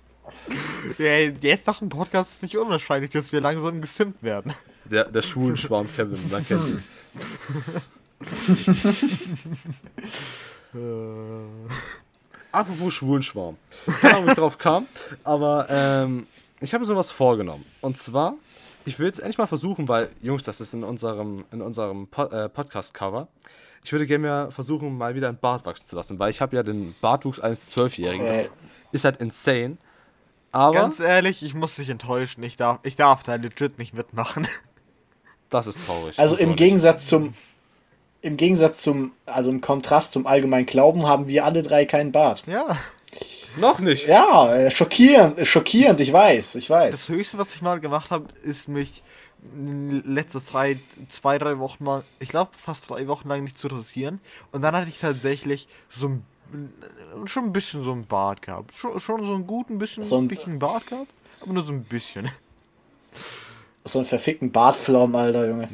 Ja, jetzt nach dem Podcast ist es nicht unwahrscheinlich, dass wir langsam gesimpt werden. Der, der Schwulenschwarm Kevin, man kennt ihn. Apropos Schwulenschwarm. Keine Ahnung, wie ich drauf kam, aber ähm, ich habe mir sowas vorgenommen. Und zwar, ich will jetzt endlich mal versuchen, weil, Jungs, das ist in unserem, in unserem po äh, Podcast-Cover. Ich würde gerne mal versuchen, mal wieder einen Bart wachsen zu lassen, weil ich habe ja den Bartwuchs eines Zwölfjährigen. Das ist halt insane. Aber Ganz ehrlich, ich muss dich enttäuschen. Ich darf, ich darf da legit nicht mitmachen. das ist traurig. Also im nicht? Gegensatz zum, im Gegensatz zum, also im Kontrast zum allgemeinen Glauben haben wir alle drei keinen Bart. Ja. Noch nicht. Ja, äh, schockierend, äh, schockierend, ich weiß, ich weiß. Das höchste, was ich mal gemacht habe, ist mich in letzter Zeit zwei, drei Wochen mal, ich glaube fast drei Wochen lang nicht zu rasieren. Und dann hatte ich tatsächlich so ein, schon ein bisschen so ein Bart gehabt. Schon, schon so einen guten bisschen, So ein- bisschen Bart gehabt, aber nur so ein bisschen. So einen verfickten Bartflaum, Alter, Junge.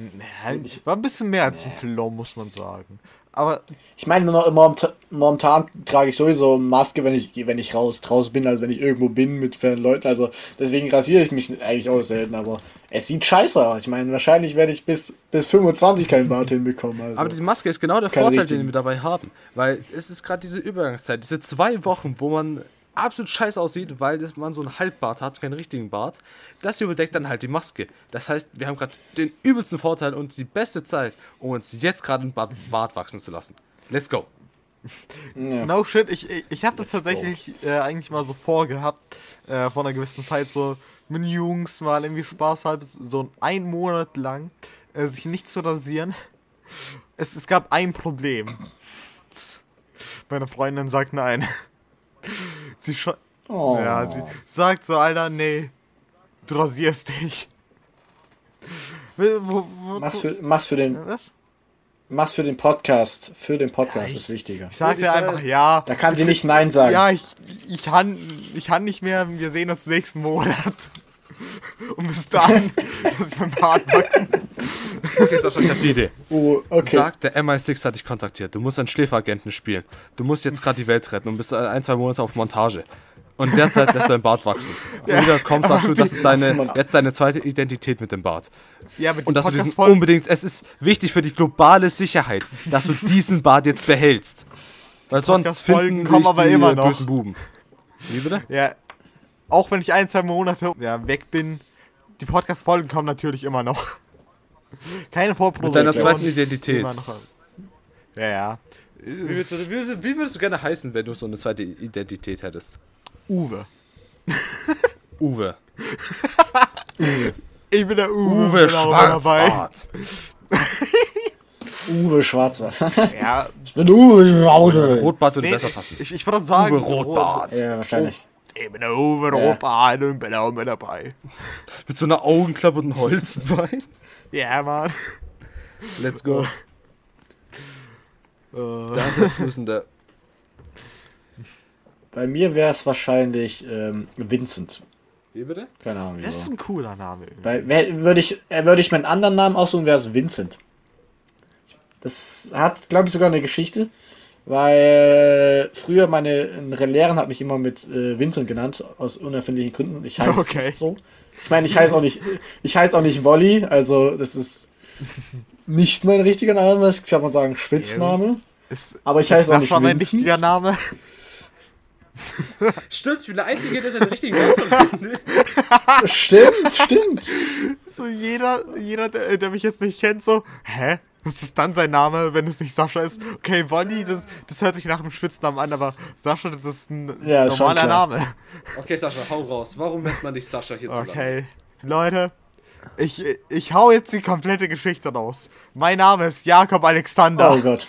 War ein bisschen mehr als ein Flow, muss man sagen. Aber Ich meine, nur noch- momentan, momentan trage ich sowieso Maske, wenn ich, wenn ich raus draußen bin, also wenn ich irgendwo bin mit fernen Leuten. Also deswegen rasiere ich mich eigentlich auch selten, aber es sieht scheiße aus. Ich meine, wahrscheinlich werde ich bis, bis 25 keinen Bart hinbekommen. Also. Aber diese Maske ist genau der Keine Vorteil, richtigen. den wir dabei haben. Weil es ist gerade diese Übergangszeit, diese zwei Wochen, wo man absolut scheiße aussieht, weil man so einen Halbbart hat, keinen richtigen Bart. Das überdeckt dann halt die Maske. Das heißt, wir haben gerade den übelsten Vorteil und die beste Zeit, um uns jetzt gerade einen Bart, Bart wachsen zu lassen. Let's go. ja. No shit, ich, ich, ich habe das tatsächlich äh, eigentlich mal so vorgehabt, äh, vor einer gewissen Zeit so mit den Jungs mal irgendwie Spaß halb so einen Monat lang äh, sich nicht zu rasieren. Es, es gab ein Problem. Meine Freundin sagt nein. Sie. Oh. Ja, sie sagt so, Alter, nee, du rasierst dich. Wo, wo, wo, mach's, für, mach's, für den, was? Mach's für den Podcast. Für den Podcast Ja, ist wichtiger. Ich sag dir einfach ja. Da kann sie nicht Nein sagen. Ja, ich, ich, kann, ich kann nicht mehr. Wir sehen uns nächsten Monat. Und bis dahin, dass ich mein Bart wachsen. Okay, Sascha, ich hab die Idee. Oh, okay. Sag, der MI6 hat dich kontaktiert. Du musst einen Schläferagenten spielen. Du musst jetzt gerade die Welt retten und bist ein, zwei Monate auf Montage. Und derzeit lässt du dein Bart wachsen. Und wieder kommst, sagst du, das ist deine, jetzt deine zweite Identität mit dem Bart. Ja, mit Und dass du diesen unbedingt, es ist wichtig für die globale Sicherheit, dass du diesen Bart jetzt behältst. Weil sonst Podcast-Folgen finden kommen dich aber die immer noch. bösen Buben. Wie bitte? Ja, auch wenn ich ein, zwei Monate ja, weg bin, die Podcast-Folgen kommen natürlich immer noch. Keine Mit Vorproduktion. deiner zweiten Identität. Immer noch. Ja, ja. Wie würdest, du, wie, wie würdest du gerne heißen, wenn du so eine zweite Identität hättest? Uwe. Uwe. Ich bin der Uwe. Uwe immer Schwarzbart. Uwe Schwarzbart. Ja, ich bin Uwe Schwarzbart. Rotbart würde nee, besser ich, passen. ich, ich würde sagen. Uwe Rotbart. Ja, wahrscheinlich. Ich bin der Uwe Rotbart und bin auch mit dabei. Mit so einer Augenklappe und einem Holzbein. Ja, Mann. Let's go. Äh, Da ist der Flüssende. Bei mir wäre es wahrscheinlich ähm, Vincent. Wie bitte? Keine Ahnung das ist ein cooler Name. irgendwie. Bei, wär- würde ich, äh, würde ich meinen anderen Namen aussuchen, wäre es Vincent. Das hat, glaube ich, sogar eine Geschichte, weil früher meine Lehrerin hat mich immer mit äh, Vincent genannt, aus unerfindlichen Gründen. Ich heiße Okay. nicht so. Ich meine, ich heiße auch nicht, ich heiße auch nicht Wolli, also das ist nicht mein richtiger Name, ich kann man sagen Spitzname. Ist, Aber ich heiße auch nicht Vincent. richtiger Name? Stimmt, ich bin der Einzige, der seinen richtigen Namen findet. Stimmt, stimmt. So jeder, jeder der, der mich jetzt nicht kennt, so, hä? Was ist dann sein Name, wenn es nicht Sascha ist? Okay, Wolli, das, das hört sich nach einem Spitznamen an, aber Sascha, das ist ein Ja, normaler. Name. Okay, Sascha, hau raus. Warum nennt man dich Sascha hier Okay, Leute, ich, ich hau jetzt die komplette Geschichte raus. Mein Name ist Jakob Alexander. Oh Gott.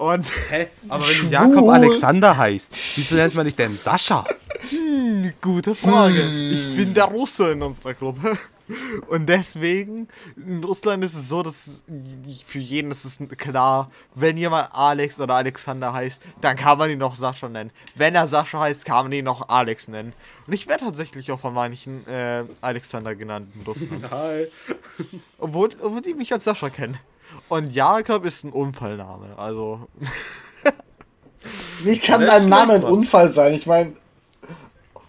Und Hä? Aber wenn du Jakob Alexander heißt, wieso nennt man dich denn Sascha? Gute Frage. Ich bin der Russe in unserer Gruppe. Und deswegen, in Russland ist es so, dass für jeden ist es klar, wenn jemand Alex oder Alexander heißt, dann kann man ihn noch Sascha nennen. Wenn er Sascha heißt, kann man ihn noch Alex nennen. Und ich werde tatsächlich auch von manchen äh, Alexander genannt in Russland. Hi. Obwohl, obwohl die mich als Sascha kennen. Und Jakob ist ein Unfallname. Also, Wie kann dein Name ein. Unfall sein? Ich meine,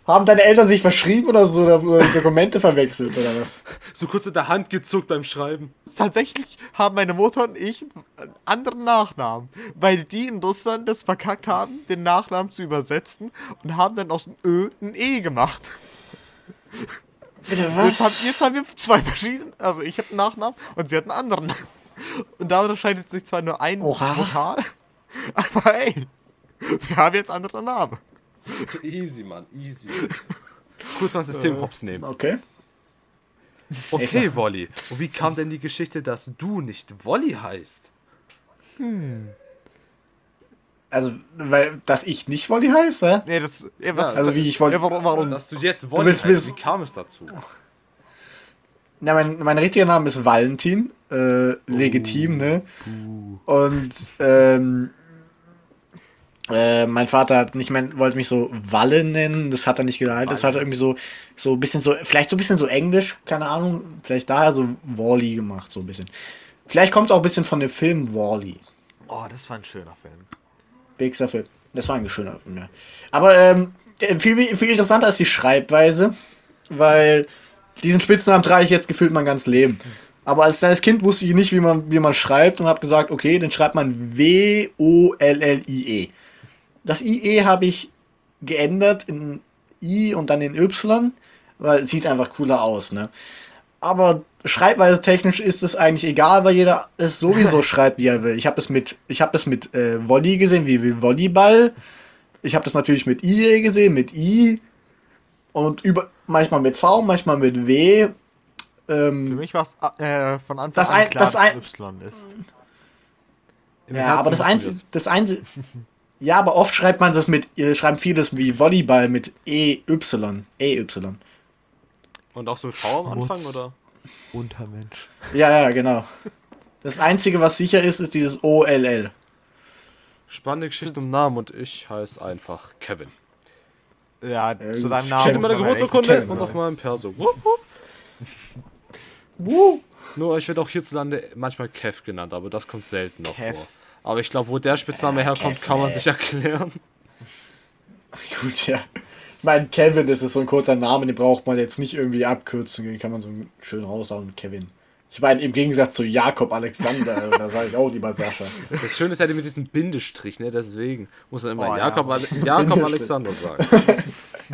haben deine Eltern sich verschrieben oder so oder oder Dokumente verwechselt oder was? So kurz in der Hand gezuckt beim Schreiben. tatsächlich haben meine Mutter und ich einen anderen Nachnamen. Weil die in Russland das verkackt haben, den Nachnamen zu übersetzen und haben dann aus dem Ö ein E gemacht. Bitte Jetzt haben, jetzt haben wir zwei verschiedene, also ich habe einen Nachnamen und sie hat einen anderen. Und da unterscheidet sich zwar nur ein Oha. Vokal, aber ey, wir haben jetzt andere Namen. Easy, Mann, easy. Kurz mal das System hops nehmen. Okay. Okay, Wolli. Und wie kam denn die Geschichte, dass du nicht Wolli heißt? Also, weil, dass ich nicht Wolli heiße? Nee, das, ja, was, Also wie ich wollte. ja, warum, warum? Dass du jetzt Wolli willst heißt, wie kam es dazu? Na, mein, mein richtiger Name ist Valentin. Äh, legitim, ne? Und ähm, äh, mein Vater hat nicht mehr, wollte mich so Walle nennen, das hat er nicht gehalten. Das hat er irgendwie so, so ein bisschen so, vielleicht so ein bisschen so Englisch, keine Ahnung, vielleicht daher so Wally gemacht, so ein bisschen. Vielleicht kommt es auch ein bisschen von dem Film Wally. Oh, das war ein schöner Film. Bigster Film. Das war ein schöner Film, ja. Aber ähm, viel, viel interessanter ist die Schreibweise, weil diesen Spitznamen trage ich jetzt gefühlt mein ganzes Leben. Aber als kleines Kind wusste ich nicht, wie man, wie man schreibt und habe gesagt, okay, dann schreibt man W-O-L-L-I-E. Das IE habe ich geändert in I und dann in Y, weil es sieht einfach cooler aus, ne? Aber schreibweise technisch ist es eigentlich egal, weil jeder es sowieso schreibt, wie er will. Ich habe das mit, ich habe das mit äh, Volley gesehen, wie, wie Volleyball. Ich habe das natürlich mit IE gesehen, mit I. Und über, manchmal mit V, manchmal mit W. Für Ähm, mich war es äh, von Anfang Das an klar, das dass Y ist. Im ja, Herzen aber das Einzige, das Einzige, ja, aber oft schreibt man das mit, äh, schreiben vieles wie Volleyball mit EY, EY. Und auch so V am Anfang, oder? Untermensch. Ja, ja, genau. Das Einzige, was sicher ist, ist dieses OLL. Spannende Geschichte um Namen und ich heiße einfach Kevin. Ja, Äh, zu deinem Namen. Steht in meiner Geburtsurkunde und auf meinem Perso. Wupp, wupp. Woo. Nur ich werde auch hierzulande manchmal Kev genannt, aber das kommt selten noch Kev. vor. Aber ich glaube, wo der Spitzname herkommt, Kev, kann man ey. sich erklären. Gut, ja. Ich meine, Kevin, das ist so ein kurzer Name, den braucht man jetzt nicht irgendwie abkürzen, den kann man so schön raushauen, Kevin. Ich meine, im Gegensatz zu Jakob Alexander, da sage ich auch lieber Sascha. Das Schöne ist ja mit diesem Bindestrich, ne? Deswegen muss man immer Oh, ja. Jakob, Ale Jakob. Alexander sagen.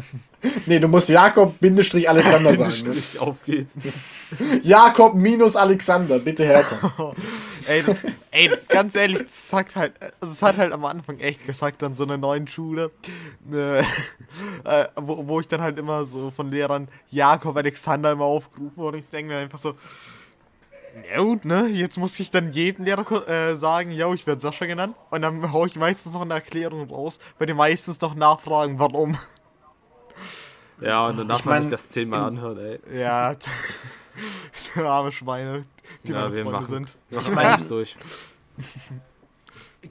Nee, du musst Jakob Bindestrich Alexander sagen. Ne? Auf geht's. Jakob minus Alexander, bitte herkommen. Ey, das, ey, ganz ehrlich, das sagt halt, also es hat halt am Anfang echt gesagt an so einer neuen Schule, ne, äh, wo, wo ich dann halt immer so von Lehrern Jakob Alexander immer aufgerufen wurde. Ich denke mir einfach so, ja gut, ne, jetzt muss ich dann jedem Lehrer äh, sagen, ja, ich werde Sascha genannt. Und dann hau ich meistens noch eine Erklärung raus, weil die meistens noch nachfragen, warum. Ja, und dann darf Ich man mein, sich das zehnmal anhören, ey. Ja, arme Schweine, die Ja, meine wir Freunde machen, sind. wir machen alles durch.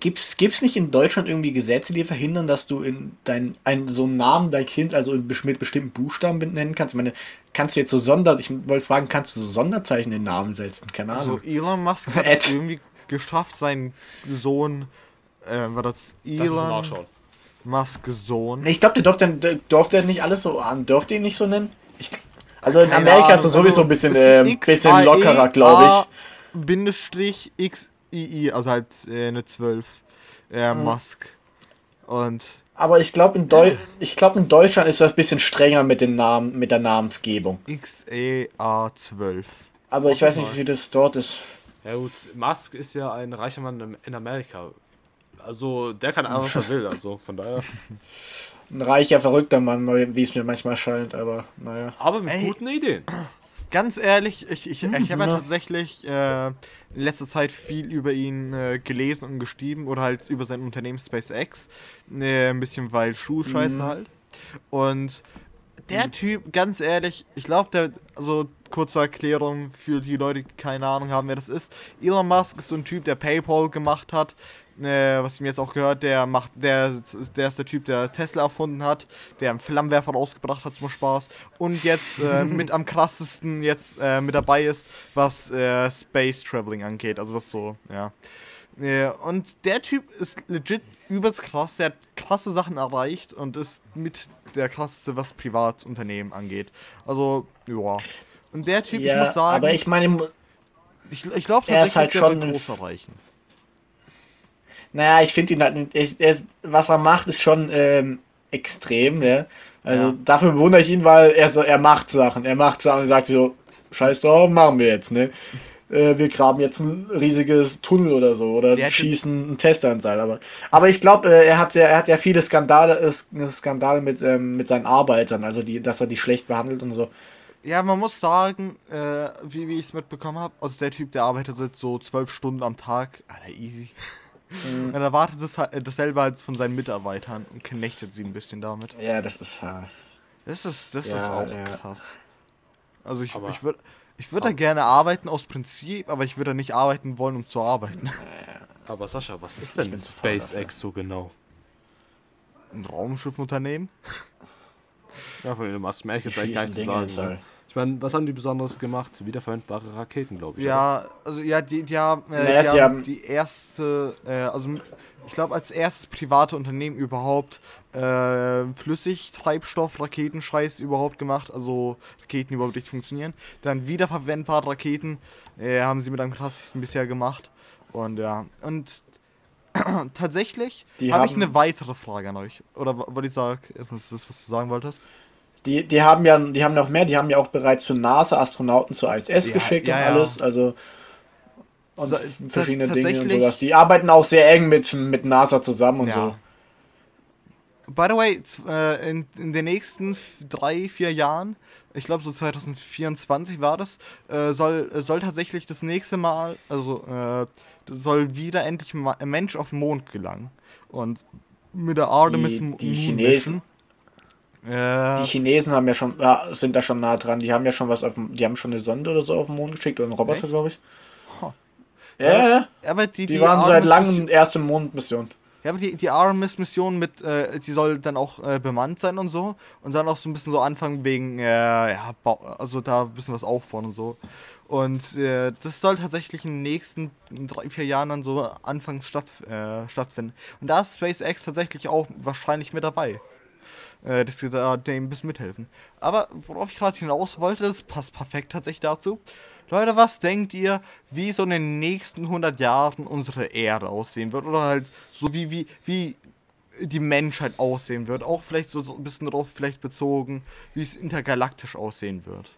Gibt's, gibt's nicht in Deutschland irgendwie Gesetze, die verhindern, dass du in dein, ein, so einen Namen dein Kind also mit bestimmten Buchstaben nennen kannst? Ich meine, kannst du jetzt so Sonder, ich wollte fragen, kannst du so Sonderzeichen in den Namen setzen? Keine Ahnung. Also Elon Musk hat irgendwie geschafft, seinen Sohn, äh, war das Das man Elon nachschauen. Musk Sohn? Ich glaube, der durfte, der durfte nicht alles so an. Dürfte ihn nicht so nennen? Ich, also in Keine Amerika ist das Ahnung, sowieso also ein bisschen, ist äh, ein bisschen lockerer, glaube ich. Bindestrich XII, also halt äh, eine 12. Äh, Hm. Musk. Und Aber ich glaube, in, Deu ich glaub, in Deutschland ist das ein bisschen strenger mit, den Namen, mit der Namensgebung. XEA12. Aber ich weiß nicht, wie das dort ist. Ja gut, Musk ist ja ein reicher Mann in Amerika. Also, der kann alles, was er will, also von daher. Ein reicher, verrückter Mann, wie es mir manchmal scheint, aber naja. Aber mit Ey. guten Ideen. ganz ehrlich, ich, ich, ich habe ja ja. tatsächlich äh, in letzter Zeit viel über ihn äh, gelesen und geschrieben oder halt über sein Unternehmen SpaceX. Äh, ein bisschen weil Schulscheiße Mhm. halt. Und der Typ, ganz ehrlich, ich glaube, der, also kurze Erklärung für die Leute, die keine Ahnung haben, wer das ist. Elon Musk ist so ein Typ, der PayPal gemacht hat. Äh, was ich mir jetzt auch gehört, der macht, der, der ist der Typ, der Tesla erfunden hat, der einen Flammenwerfer rausgebracht hat zum Spaß und jetzt äh, mit am krassesten jetzt äh, mit dabei ist, was äh, Space Traveling angeht, also was so, ja. Äh, und der Typ ist legit übelst krass, der hat krasse Sachen erreicht und ist mit der krasseste, was Privatunternehmen angeht. Also, ja. Und der Typ, ich muss sagen, aber ich meine, ich, ich glaube tatsächlich, halt der wird groß erreichen. Naja, ich finde ihn halt, nicht- ich, er was er macht, ist schon ähm, extrem, ne? Also Ja. dafür bewundere ich ihn, weil er so, er macht Sachen, er macht Sachen und sagt so, scheiß drauf, machen wir jetzt, ne? Äh, wir graben jetzt ein riesiges Tunnel oder so oder Der schießen einen Tester ins Seil. Aber, aber ich glaube, äh, er hat ja, er hat ja viele Skandale, äh, Skandale mit, ähm, mit seinen Arbeitern, also die, dass er die schlecht behandelt und so. Ja, man muss sagen, äh, wie, wie ich es mitbekommen habe, also der Typ, der arbeitet so zwölf Stunden am Tag, Alter, easy. Mhm. Und erwartet das, dasselbe als von seinen Mitarbeitern und knechtet sie ein bisschen damit. Ja, das ist hart. Das ist, das ist Ja, auch ja. krass. Also ich, Aber- ich würde ich würd da gerne arbeiten aus Prinzip, aber ich würde da nicht arbeiten wollen, um zu arbeiten. Aber Sascha, was ist denn SpaceX so genau? Ein Raumschiffunternehmen? Ja, von Elon Musk mehr ich jetzt eigentlich gar nicht zu sagen. Ich meine, was haben die Besonderes gemacht? Wiederverwendbare Raketen, glaube ich. oder? Ja, also ja, die, die haben, äh, Naja, die, haben haben- die erste, äh, also ich glaube als erstes private Unternehmen überhaupt äh, Flüssigtreibstoff-Raketenscheiß überhaupt gemacht, also Raketen die überhaupt nicht funktionieren. Dann wiederverwendbare Raketen äh, haben sie mit einem krassesten bisher gemacht. Und ja, und tatsächlich habe ich eine weitere Frage an euch. Oder wollte ich sagen, erstmal ist das, was du sagen wolltest? Die, die haben ja, die haben noch mehr, die haben ja auch bereits für NASA Astronauten zur ISS Ja, geschickt ja, und alles, also und So, verschiedene Dinge und sowas. Die arbeiten auch sehr eng mit, mit NASA zusammen und so. By the way, äh, in, in den nächsten drei, vier Jahren, ich glaube so 2024 war das, äh, soll, äh, soll tatsächlich das nächste Mal, also soll wieder endlich ein Mensch auf den Mond gelangen. Und mit der Artemis Die- die Chinesen. Äh, Die Chinesen haben ja schon, ja, sind da schon nah dran. Die haben ja schon was auf dem, die haben schon eine Sonde oder so auf den Mond geschickt oder einen Roboter, glaube ich. Huh. Ja, ja, aber die, die, waren seit langem erste Mondmission. Ja, aber die, die Artemis-Mission mit, äh, die soll dann auch äh, bemannt sein und so. Und dann auch so ein bisschen so anfangen wegen, äh, ja, also da ein bisschen was aufbauen und so. Und äh, das soll tatsächlich in den nächsten drei, vier Jahren dann so anfangs statt, äh, stattfinden. Und da ist SpaceX tatsächlich auch wahrscheinlich mit dabei. Äh, dass sie da dem ein bisschen mithelfen. Aber worauf ich gerade hinaus wollte, das passt perfekt tatsächlich dazu. Leute, was denkt ihr, wie so in den nächsten 100 Jahren unsere Erde aussehen wird? Oder halt so wie, wie, wie die Menschheit aussehen wird? Auch vielleicht so, ein bisschen darauf vielleicht bezogen, wie es intergalaktisch aussehen wird.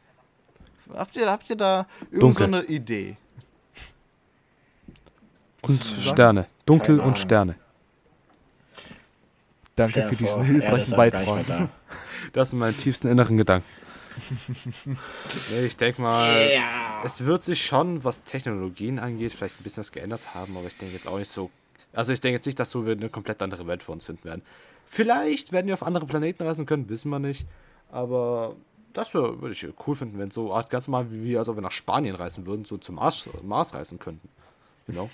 Habt ihr, habt ihr da irgend so Dunkel. eine Idee? Und? Sterne. Dunkel und. Sterne. Danke für diesen vor, hilfreichen Beitrag. nicht Das sind meine tiefsten inneren Gedanken. ich denke mal, da. Ja. es wird sich schon, was Technologien angeht, vielleicht ein bisschen was geändert haben, aber ich denke jetzt auch nicht so. Also ich denke jetzt nicht, dass so wir eine komplett andere Welt für uns finden werden. Vielleicht werden wir auf andere Planeten reisen können, wissen wir nicht. Aber das würde ich cool finden, wenn so Art ganz mal wie wir, als ob wir nach Spanien reisen würden, so zum Mars, Mars reisen könnten. Genau.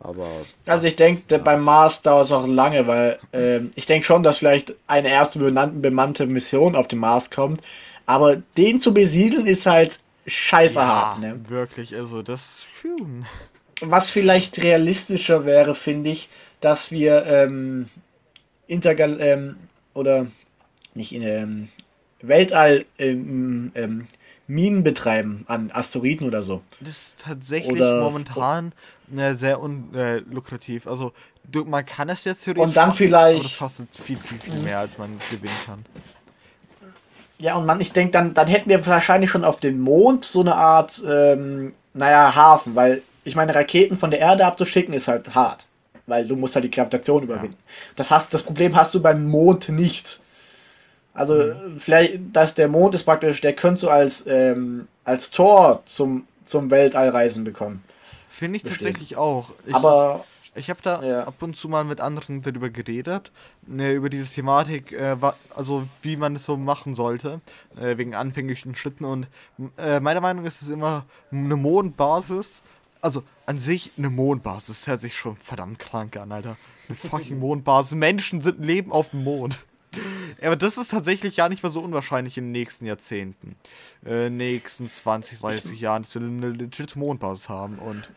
Aber. Also ich denke, ja. beim Mars dauert es auch lange, weil ähm, ich denke schon, dass vielleicht eine erste benannte, bemannte Mission auf den Mars kommt. Aber den zu besiedeln ist halt scheiße Ja, hart. Ne? wirklich, also das. Phew. Was vielleicht realistischer wäre, finde ich, dass wir ähm, Intergal ähm, oder nicht in ähm, Weltall ähm, ähm, Minen betreiben an Asteroiden oder so. Das ist tatsächlich Oder- momentan äh, sehr un, äh, lukrativ. Also du, man kann es jetzt theoretisch Und dann machen, vielleicht- aber das kostet viel, viel, viel mehr, als man gewinnen kann. Ja, und man, ich denke, dann, dann hätten wir wahrscheinlich schon auf dem Mond so eine Art, ähm, naja, Hafen, weil ich meine, Raketen von der Erde abzuschicken ist halt hart, weil du musst halt die Gravitation überwinden. Das, hast, das Problem hast du beim Mond nicht. Also vielleicht, dass der Mond ist praktisch, der könnte so als, ähm, als Tor zum, zum Weltallreisen bekommen. Finde ich Verstehe. tatsächlich auch. Ich, Aber Ich habe da Ja. ab und zu mal mit anderen darüber geredet, äh, über diese Thematik, äh, wa- also wie man es so machen sollte, äh, wegen anfänglichen Schritten. Und äh, meiner Meinung ist es immer eine Mondbasis. Also an sich eine Mondbasis das hört sich schon verdammt krank an, Alter. Eine fucking Mondbasis. Menschen sind leben auf dem Mond. Aber das ist tatsächlich gar nicht mal so unwahrscheinlich in den nächsten Jahrzehnten. Äh, nächsten 20, 30 Jahren, dass wir eine legit Mondbasis haben. Und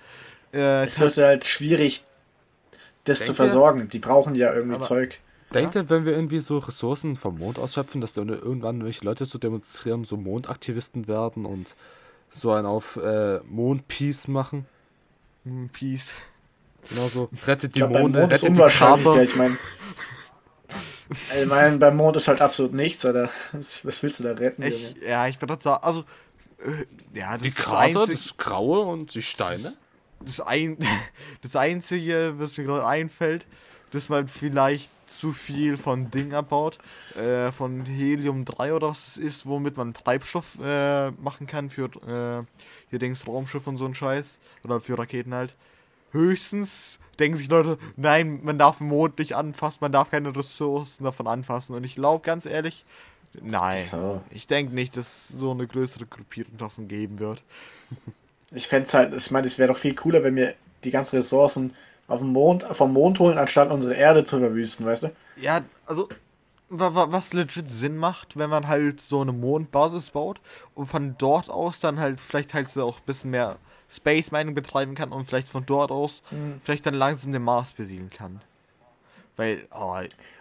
äh, es wird halt schwierig, das zu ihr? versorgen. Die brauchen ja irgendwie Aber- Zeug. Denkt ihr, wenn wir irgendwie so Ressourcen vom Mond ausschöpfen, dass dann irgendwann welche Leute so demonstrieren, so Mondaktivisten werden und so einen auf äh, Mond-Peace machen? hm, Peace. Genau so. Rettet Ich die glaube, beim Monde, Mond rettet die unwahrscheinlich. Krater. Ja, ich meine, beim Mond ist halt absolut nichts, oder? Was willst du da retten? Ich, ja, ich würde sagen, also, äh, ja, das Die ist das, Krater, einzig, das Graue und die Steine? das, ein, das Einzige, was mir gerade einfällt, dass man vielleicht zu viel von Ding abbaut, äh, von Helium 3 oder was es ist, womit man Treibstoff äh, machen kann für äh, hier Dings Raumschiff und so ein Scheiß, oder für Raketen halt. Höchstens denken sich Leute, nein, man darf den Mond nicht anfassen, man darf keine Ressourcen davon anfassen. Und ich glaube ganz ehrlich, nein. So. Ich denke nicht, dass es so eine größere Gruppierung davon geben wird. Ich fände es halt, ich meine, es wäre doch viel cooler, wenn wir die ganzen Ressourcen auf dem Mond, vom Mond holen, anstatt unsere Erde zu verwüsten, weißt du? Ja, also wa- wa- was legit Sinn macht, wenn man halt so eine Mondbasis baut und von dort aus dann halt vielleicht halt so auch ein bisschen mehr Space Mining betreiben kann und vielleicht von dort aus Mhm. vielleicht dann langsam den Mars besiedeln kann. Weil, oh,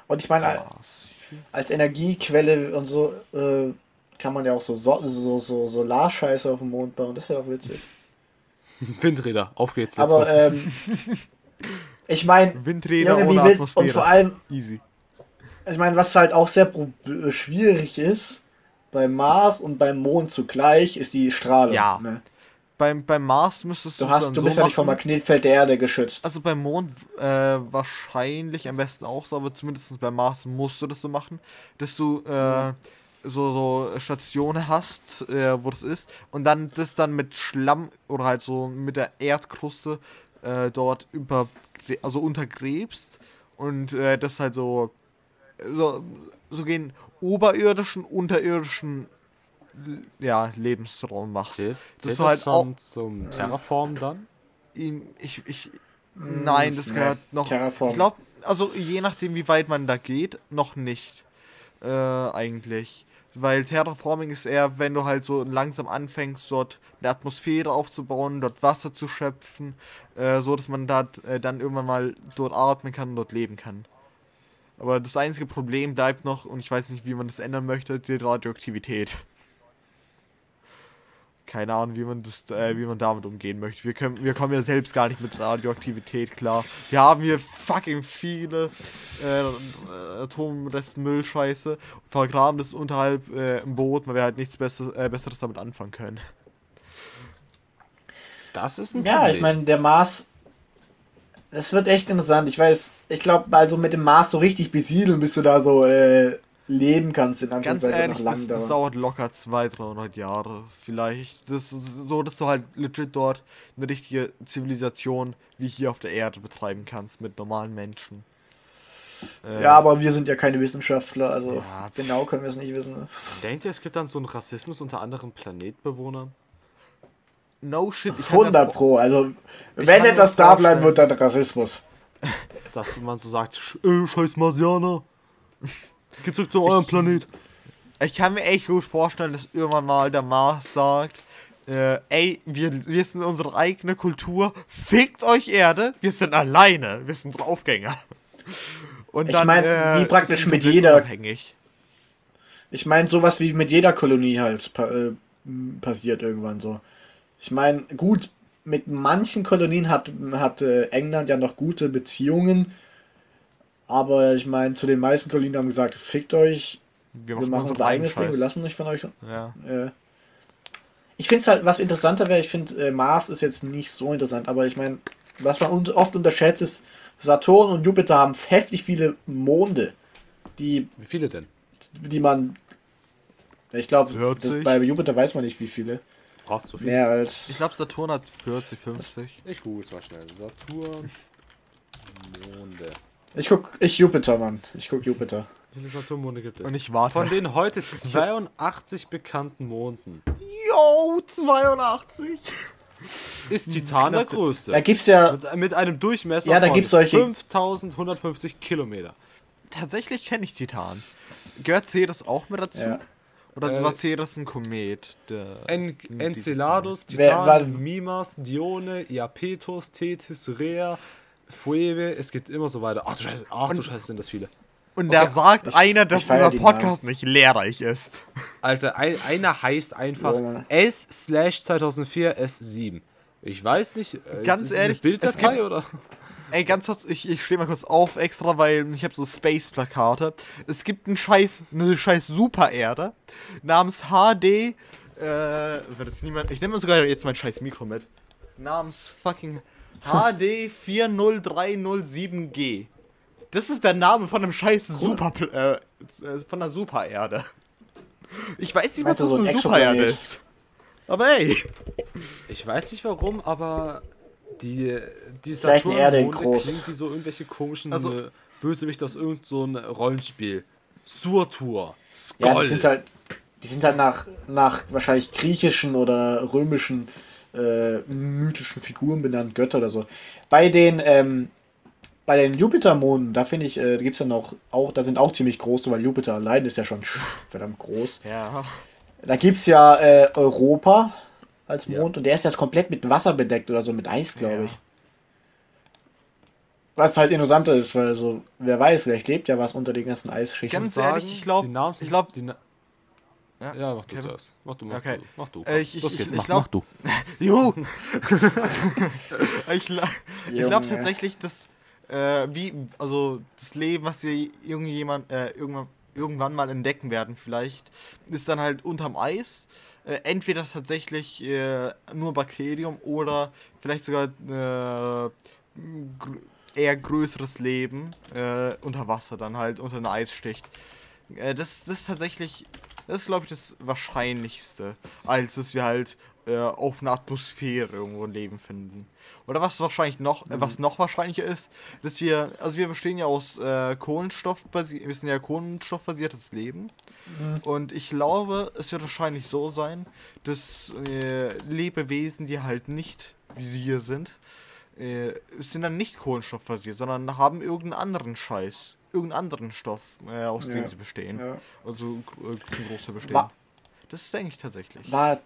Und ich meine, Mars. als Energiequelle und so äh, kann man ja auch so, so, so, so Solarscheiße auf dem Mond bauen. Das wäre doch witzig. Windräder, auf geht's. Aber ähm, ich meine, Windräder ohne willst, und Atmosphäre. vor allem, Easy. ich meine, was halt auch sehr äh, schwierig ist, beim Mars und beim Mond zugleich, ist die Strahlung. Ja. Ne? Beim, beim Mars müsstest du Du, hast, du so bist ja nicht vom Magnetfeld der Erde geschützt. Also beim Mond äh, wahrscheinlich am besten auch so, aber zumindest beim Mars musst du das so machen, dass du äh, so, so Stationen hast, äh, wo das ist, und dann das dann mit Schlamm oder halt so mit der Erdkruste äh, dort über, also untergräbst und äh, das halt so, so, so gehen oberirdischen, unterirdischen ja, Lebensraum machst. Zählt, das zählt ist halt schon zum Terraform dann? ich, ich, nein, das nee, gehört noch. Terraform. Ich glaube, also je nachdem, wie weit man da geht, noch nicht. Äh, eigentlich. Weil Terraforming ist eher, wenn du halt so langsam anfängst, dort eine Atmosphäre aufzubauen, dort Wasser zu schöpfen, äh, so dass man da äh, dann irgendwann mal dort atmen kann und dort leben kann. Aber das einzige Problem bleibt noch, und ich weiß nicht, wie man das ändern möchte, die Radioaktivität. Keine Ahnung, wie man das, äh, wie man damit umgehen möchte. Wir können, wir kommen ja selbst gar nicht mit Radioaktivität klar. Wir haben hier fucking viele äh, Atomrestmüllscheiße, vergraben das unterhalb äh, im Boot, weil wir halt nichts Besseres, äh, Besseres damit anfangen können. Das ist ein Ja, Problem. ich meine, der Mars. Das wird echt interessant. Ich weiß, ich glaube, also mit dem Mars so richtig besiedeln, bis du da so äh, leben kannst, in Ganz ehrlich, das, das dauert locker 200, 300 Jahre. Vielleicht. Das ist so, dass du halt legit dort eine richtige Zivilisation wie hier auf der Erde betreiben kannst mit normalen Menschen. Äh, Ja, aber wir sind ja keine Wissenschaftler, also Ja, genau können wir es nicht wissen. Denkt ihr, es gibt dann so einen Rassismus unter anderen Planetbewohnern? No shit, ich kann mir 100 vor- Pro, also Ich wenn etwas da bleiben wird, dann Rassismus. Dass man so sagt, "Sch- äh, scheiß Marsianer. Geht zurück zu eurem Planet. Ich kann mir echt gut vorstellen, dass irgendwann mal der Mars sagt, äh, ey, wir, wir sind unsere eigene Kultur, fickt euch Erde, wir sind alleine, wir sind Draufgänger. Und Ich mein, wie praktisch mit jeder- Unabhängig. Ich meine, sowas wie mit jeder Kolonie halt pa äh, passiert irgendwann so. Ich meine, gut, mit manchen Kolonien hat, hat äh, England ja noch gute Beziehungen. Aber ich meine, zu den meisten Kolonien haben gesagt, fickt euch, Wir wir machen, unser eigenes Ding, wir lassen euch von euch. Ja. Äh, ich finde es halt, was interessanter wäre, ich finde, äh, Mars ist jetzt nicht so interessant, aber ich meine, was man un oft unterschätzt, ist, Saturn und Jupiter haben heftig viele Monde, die Wie viele denn? die man. Ich glaube, 40? bei Jupiter weiß man nicht, wie viele. Oh, so viel. Mehr als. Ich glaube, Saturn hat 40, 50. Ich google es mal schnell. Saturn. Monde. Ich guck, ich Jupiter, Mann. Ich guck Jupiter. Wie viele Saturnmonde gibt es? Und ich warte. Von den heute 82 bekannten Monden Yo, 82! ist Titan der größte. Da gibt's ja. Mit, mit einem Durchmesser Ja, da von gibt's solche- 5150 Kilometer. Tatsächlich kenne ich Titan. Gehört Ceres auch mit dazu? ja. Oder Äh, war Ceres ein Komet? Der En Enceladus, Wer- Titan, war- Mimas, Dione, Iapetus, Tethys, Rhea, Phoebe, es geht immer so weiter. Ach du Scheiße, ach du Scheiße, sind das viele. Und da sagt Ich- einer, dass dieser die Podcast nicht lehrreich ist. Alter, ein, einer heißt einfach Ja. S slash 2004 S7. Ich weiß nicht, äh, Ganz ist ehrlich, eine es Bilddatei gibt- oder? Ey, ganz kurz, ich, ich stehe mal kurz auf extra, weil ich habe so Space-Plakate. Es gibt einen scheiß, eine scheiß Supererde namens HD, äh, wird jetzt niemand, ich nehme sogar jetzt mein scheiß Mikro mit. Namens fucking HD 40307G. Das ist der Name von einem scheiß Super, äh, äh, von einer Supererde. Ich weiß nicht, was das so ein eine Supererde ist. Aber ey, Ich weiß nicht warum, aber die, die groß. klingt wie so irgendwelche komischen Also- Bösewichte aus irgendeinem so ein Rollenspiel. Surtur, Ja, Skoll. die sind halt, die sind halt nach, nach wahrscheinlich griechischen oder römischen äh, mythischen Figuren benannt, Götter oder so. Bei den, ähm, bei den Jupitermonden, da finde ich, äh, da gibt es ja noch, auch, da sind auch ziemlich große, weil Jupiter allein ist ja schon verdammt groß. ja, Da gibt es ja äh, Europa als Ja. Mond und der ist jetzt komplett mit Wasser bedeckt oder so mit Eis, glaube Ja. ich. Was halt interessanter ist, weil so, wer weiß, vielleicht lebt ja was unter den ganzen Eisschichten. Ganz ehrlich, ich glaub- die Namen sind- ich glaub- die Na Ja, ja, mach du zuerst. Mach du, mach Okay. du, mach du. Äh, ich- ich- Los ich- geht's, ich mach, glaub- mach du. Juhu! ich ich glaube tatsächlich, dass äh, wie, also das Leben, was wir irgendjemand, äh, irgendwann, irgendwann mal entdecken werden, vielleicht, ist dann halt unterm Eis. Äh, entweder tatsächlich äh, nur Bakterium oder vielleicht sogar äh, gr eher größeres Leben äh, unter Wasser, dann halt unter einer Eisschicht. Äh, das, das ist tatsächlich, das ist glaube ich das Wahrscheinlichste, als dass wir halt äh, auf einer Atmosphäre irgendwo ein Leben finden. Oder was wahrscheinlich noch, äh, was noch wahrscheinlicher ist, dass wir, also wir bestehen ja aus äh, Kohlenstoff, wir sind ja kohlenstoffbasiertes Leben. Und ich glaube, es wird wahrscheinlich so sein, dass äh, Lebewesen, die halt nicht wie wir sind, äh, sind dann nicht kohlenstoffbasiert, sondern haben irgendeinen anderen Scheiß, irgendeinen anderen Stoff, äh, aus dem Ja. sie bestehen. Ja. Also äh, zum Großteil bestehen. Wa- das denke ich tatsächlich. War,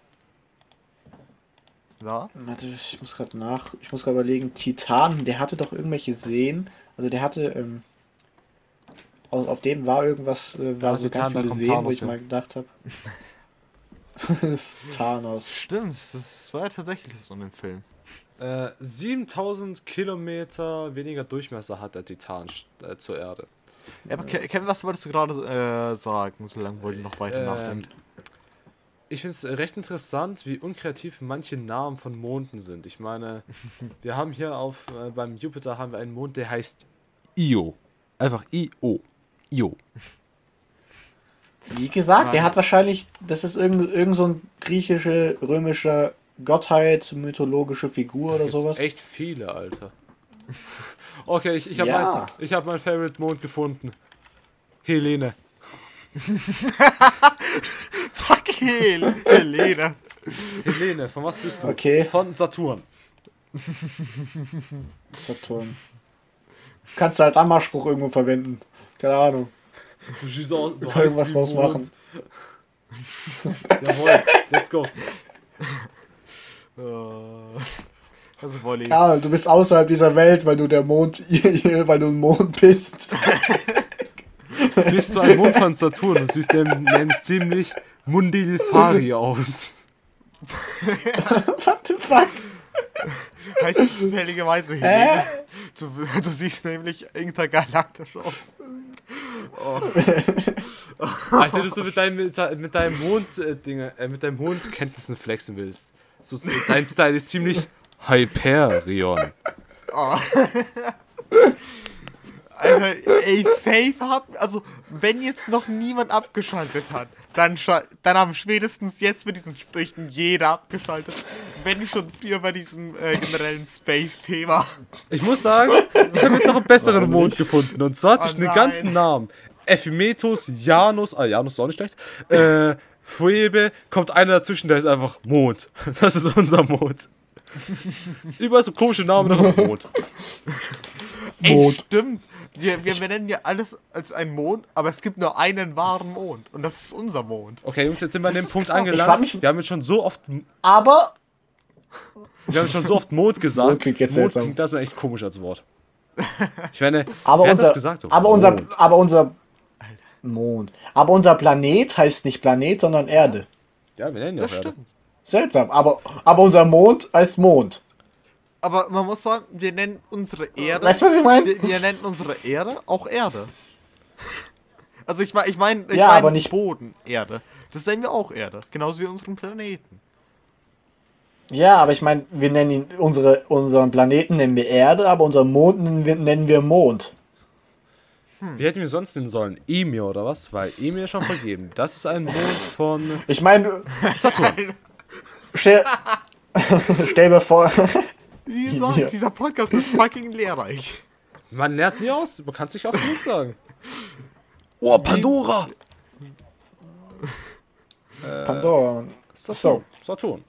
Ja? warte, ich muss gerade nach, ich muss gerade überlegen, Titan, der hatte doch irgendwelche Seen, also der hatte, ähm, auf, auf dem war irgendwas, äh, war Ja, so Titan, ganz viele Seen, wo Thanos ich her. mal gedacht habe. Thanos. Stimmt, das war ja tatsächlich so in dem Film. Äh, 7000 Kilometer weniger Durchmesser hat der Titan äh, zur Erde. Ja, aber Ke- Kevin, was wolltest du gerade äh, sagen, solange Wolli noch weiter Ähm, nachdenkt? Ich finde es recht interessant, wie unkreativ manche Namen von Monden sind. Ich meine, wir haben hier auf äh, beim Jupiter haben wir einen Mond, der heißt Io. Einfach I-O. Io. Wie gesagt, der hat wahrscheinlich, das ist irgend, irgend so ein griechische, römischer Gottheit, mythologische Figur oder Gibt's sowas. Echt viele, Alter. Okay, ich, ich habe Ja. mein, ich hab mein Favorite Mond gefunden. Helene. Fuck Hel Helene. Helene, von was bist du? Okay. Von Saturn. Saturn. Kannst du als Ammerspruch irgendwo verwenden. Keine Ahnung. Du schießt auch, du können heißt irgendwas wie draus Mond. Jawohl, let's go. Also Wolli. Ja, du bist außerhalb dieser Welt, weil du der Mond, weil du ein Mond bist. Bist du ein Mond von Saturn und siehst nämlich ziemlich Mundilfari aus. What the fuck? Heißt es zufälligerweise Helene? Du, du siehst nämlich intergalaktisch aus. Als hättest du mit deinem, mit deinem Mond, äh, Dinge, äh, mit deinem Mondkenntnissen flexen willst. So, dein Style ist ziemlich Hyperion. Alter, ey, safe hab, also, wenn jetzt noch niemand abgeschaltet hat, dann, dann haben spätestens jetzt mit diesen Sprüchen jeder abgeschaltet. Wenn nicht schon früher bei diesem äh, generellen Space-Thema. Ich muss sagen, ich habe jetzt noch einen besseren Warum Mond nicht? gefunden. Und zwar Oh zwischen den nein. ganzen Namen. Ephimetus, Janus, ah, Janus ist auch nicht schlecht. Äh, Phoebe, kommt einer dazwischen, der ist einfach Mond. Das ist unser Mond. Überall so komische Namen, noch Mond. Ey, Mond. stimmt. Wir, wir benennen ja alles als einen Mond, aber es gibt nur einen wahren Mond. Und das ist unser Mond. Okay, Jungs, jetzt sind wir an dem Punkt krass. Angelangt. Wir haben jetzt schon so oft, Aber wir haben jetzt schon so oft Mond gesagt. Mond klingt jetzt Mond seltsam. klingt das mal echt komisch als Wort. Ich meine, Aber wer hat unser, das gesagt? So, aber unser, Mond. aber unser Mond. Aber unser Planet heißt nicht Planet, sondern Erde. Ja, wir nennen ja Das auch Erde. stimmt. Seltsam. Aber, aber unser Mond heißt Mond. Aber man muss sagen, wir nennen unsere Erde. Weißt du, was ich meine? Wir, wir nennen unsere Erde auch Erde. Also ich meine, ich meine, ich Ja, mein aber nicht- Boden, Erde. Das nennen wir auch Erde. Genauso wie unseren Planeten. Ja, aber ich meine, wir nennen ihn, unsere, unseren Planeten nennen wir Erde, aber unseren Mond nennen wir, nennen wir Mond. Wie hätten wir sonst nennen sollen? Emir oder was? Weil Emir ist schon vergeben. Das ist ein Mond von Ich meine, Saturn. Stell, stell mir vor, Wie gesagt, Ja. dieser Podcast ist fucking lehrreich. Man lernt nie aus. Man kann es nicht oft genug sagen. Oh, Pandora! Pandora. Saturn. Saturn.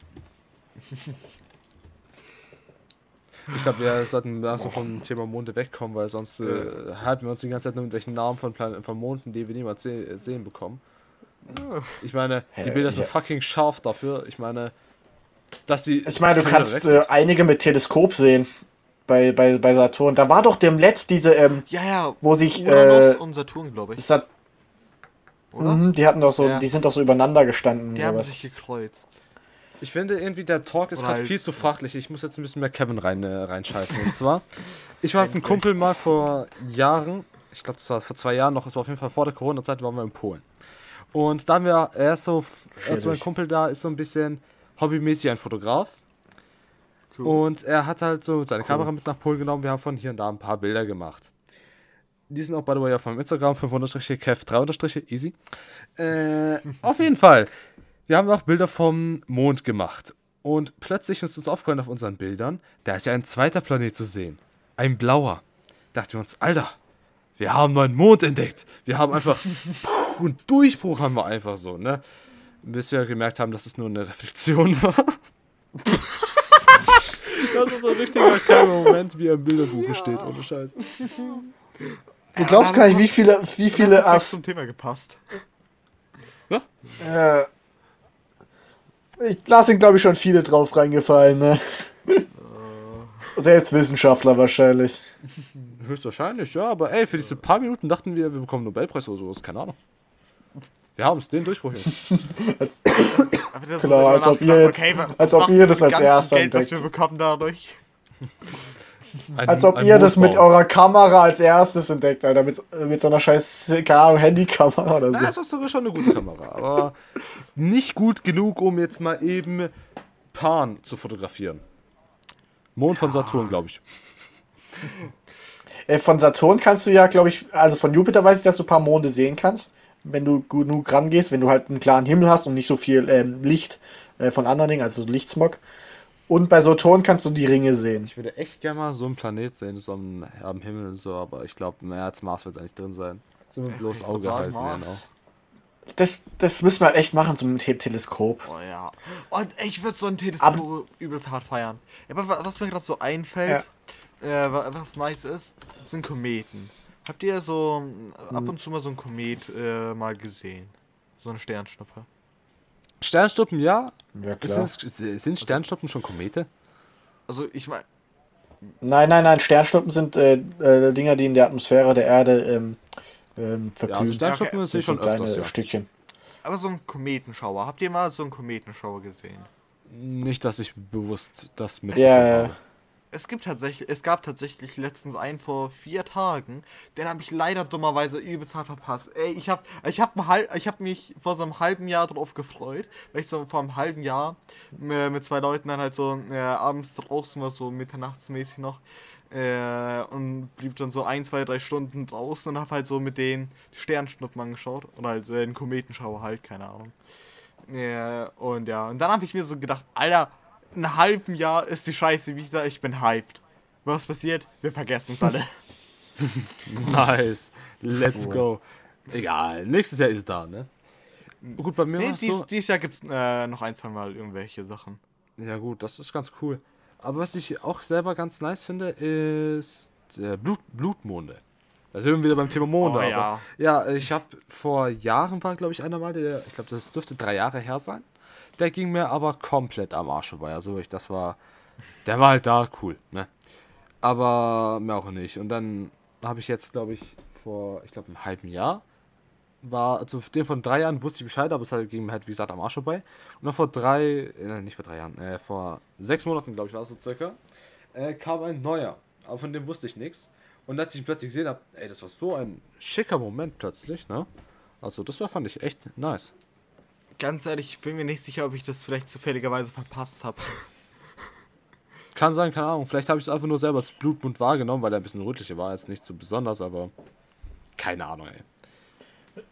Ich glaube, wir sollten so vom Thema Monde wegkommen, weil sonst äh, halten wir uns die ganze Zeit nur mit welchen Namen von, Plan von Monden, die wir niemals se sehen bekommen. Ich meine, die Bilder sind fucking scharf dafür. Ich meine, dass die. Ich meine, du kannst äh, einige mit Teleskop sehen. Bei, bei, bei Saturn. Da war doch dem letzt diese, ähm, Ja, ja. wo sich, Uranus äh, und Saturn, glaube ich. Sat Oder? Mhm, die hatten doch so, Ja. die sind doch so übereinander gestanden. Die haben sowas. sich gekreuzt. Ich finde irgendwie, der Talk ist gerade halt- viel zu fachlich. Ich muss jetzt ein bisschen mehr Kevin rein, äh, reinscheißen. Und zwar, ich war mit einem Kumpel mal vor Jahren, ich glaube, das war vor zwei Jahren noch, es war auf jeden Fall vor der Corona-Zeit, waren wir in Polen. Und da haben wir, er ist so, also mein. Kumpel da ist so ein bisschen hobbymäßig ein Fotograf. Cool. Und er hat halt so seine Kamera mit nach Polen genommen. Wir haben von hier und da ein paar Bilder gemacht. Die sind auch, by the way, auf meinem Instagram, 500-kev3 easy. Äh, auf jeden Fall. Wir haben auch Bilder vom Mond gemacht. Und plötzlich ist uns aufgefallen auf unseren Bildern, da ist ja ein zweiter Planet zu sehen. Ein blauer. Dachten wir uns, Alter, wir haben einen Mond entdeckt. Wir haben einfach puh, einen Durchbruch haben wir einfach so, ne? Bis wir gemerkt haben, dass es nur eine Reflexion war. das ist so ein richtiger kleiner Moment, wie er im Bilderbuch steht, ohne Scheiß. Du glaubst gar nicht, wie viele, wie viele Ast zum Thema gepasst. Äh, ich, da sind, glaube ich, schon viele drauf reingefallen, ne? Selbst Wissenschaftler wahrscheinlich. Höchstwahrscheinlich, ja, aber ey, für diese paar Minuten dachten wir, wir bekommen einen Nobelpreis oder sowas, keine Ahnung. Wir haben es, den Durchbruch jetzt. Aber das Genau, als ob ihr jetzt- okay, als ob ihr das als Erster Geld, was wir entdeckt. bekommen dadurch. Ein- Als ob ihr das mit eurer Kamera als erstes entdeckt, Alter. Mit, mit so einer scheiß, keine Ahnung, Handykamera oder Na, so. das ist sogar schon eine gute Kamera, aber nicht gut genug, um jetzt mal eben Pan zu fotografieren. Mond von Saturn, glaube ich. Äh, von Saturn kannst du ja, glaube ich, also von Jupiter weiß ich, dass du ein paar Monde sehen kannst. Wenn du genug rangehst, wenn du halt einen klaren Himmel hast und nicht so viel ähm, Licht äh, von anderen Dingen, also Lichtsmog. Und bei Saturn kannst du die Ringe sehen. Ich würde echt gerne mal so einen Planet sehen, so am, am Himmel und so, aber ich glaube, mehr als Mars wird es eigentlich drin sein. So mit bloß Auge sagen, halten. Mars. Genau. Das, das müssen wir halt echt machen zum Te Teleskop. Oh ja. Und ich würde so ein Teleskop übelst hart feiern. Aber wa- was mir gerade so einfällt, äh, wa- was nice ist, sind Kometen. Habt ihr so äh, ab und zu mal so ein Komet äh, mal gesehen? So eine Sternschnuppe. Sternschnuppen, ja. Ja, klar. Sind, sind Sternschnuppen schon Komete? Also ich meine, Nein, nein, nein, Sternschnuppen sind äh, äh, Dinger, die in der Atmosphäre der Erde ähm, ähm, Ja, also verglühen. Sternschnuppen okay. schon sind kleine öfters, ja. Stückchen. aber so ein Kometenschauer. Habt ihr mal so einen Kometenschauer gesehen? Nicht, dass ich bewusst das mit. Ja, ja. Es gibt tatsächlich, es gab tatsächlich letztens einen vor vier Tagen, den habe ich leider dummerweise übelst verpasst. Ey, ich habe ich hab, ich hab mich vor so einem halben Jahr drauf gefreut, weil ich so vor einem halben Jahr äh, mit zwei Leuten dann halt so äh, abends draußen war, so mitternachtsmäßig noch, Äh, und blieb dann so ein, zwei, drei Stunden draußen und hab halt so mit denen die Sternschnuppen angeschaut. Oder halt äh, den Kometenschauer halt, keine Ahnung. Äh, und ja, und dann habe ich mir so gedacht, Alter, einem halben Jahr ist die Scheiße wieder, ich bin hyped. Was passiert? Wir vergessen es alle. Nice. Let's go. Egal, nächstes Jahr ist da, ne? Gut, bei mir nee, es dies, so. dieses Jahr gibt's äh, noch ein, zwei Mal irgendwelche Sachen. Ja, gut, das ist ganz cool. Aber was ich auch selber ganz nice finde, ist äh, Blut, Blutmonde. Da sind wir wieder beim Thema Monde. Oh, aber, ja. ja, ich habe vor Jahren war, glaube ich, einer mal, der, ich glaube, das dürfte drei Jahre her sein. Der ging mir aber komplett am Arsch vorbei. Also ich, das war, der war halt da cool, ne? Aber mehr auch nicht. Und dann habe ich jetzt, glaube ich, vor, ich glaube, einem halben Jahr war, also den von drei Jahren wusste ich Bescheid, aber es halt, ging mir halt, wie gesagt, am Arsch vorbei. Und dann vor drei, äh, nicht vor drei Jahren, äh, vor sechs Monaten, glaube ich, war es so circa, äh, kam ein neuer. Aber von dem wusste ich nichts. Und als ich ihn plötzlich gesehen habe, ey, das war so ein schicker Moment plötzlich, ne? Also, das war, fand ich echt nice. Ganz ehrlich, ich bin mir nicht sicher, ob ich das vielleicht zufälligerweise verpasst habe. Kann sein, keine Ahnung. Vielleicht habe ich es einfach nur selber als Blutmund wahrgenommen, weil er ein bisschen rötlicher war. Jetzt nicht so besonders, aber keine Ahnung, ey.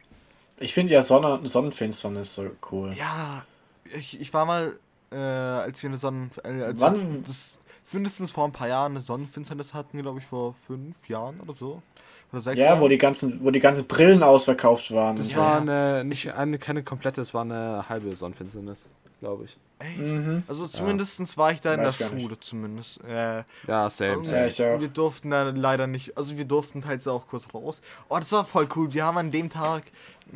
Ich finde ja Sonne, Sonnenfinsternis so cool. Ja, ich, ich war mal, äh, als wir eine Sonnen... Äh, als Wann? Das, mindestens vor ein paar Jahren eine Sonnenfinsternis hatten, glaube ich, vor fünf Jahren oder so. Oder sechs Ja, Jahren. wo die ganzen, wo die ganzen Brillen ausverkauft waren. Das Ja, war ja. eine, nicht eine, keine komplette, es war eine halbe Sonnenfinsternis, glaube ich. Echt? Mhm. Also zumindestens war ich da in Weiß der gar nicht. Schule zumindest. Äh, Ja, same, same. Ja, wir durften da leider nicht, also wir durften teils auch kurz raus. Oh, das war voll cool. Wir haben an dem Tag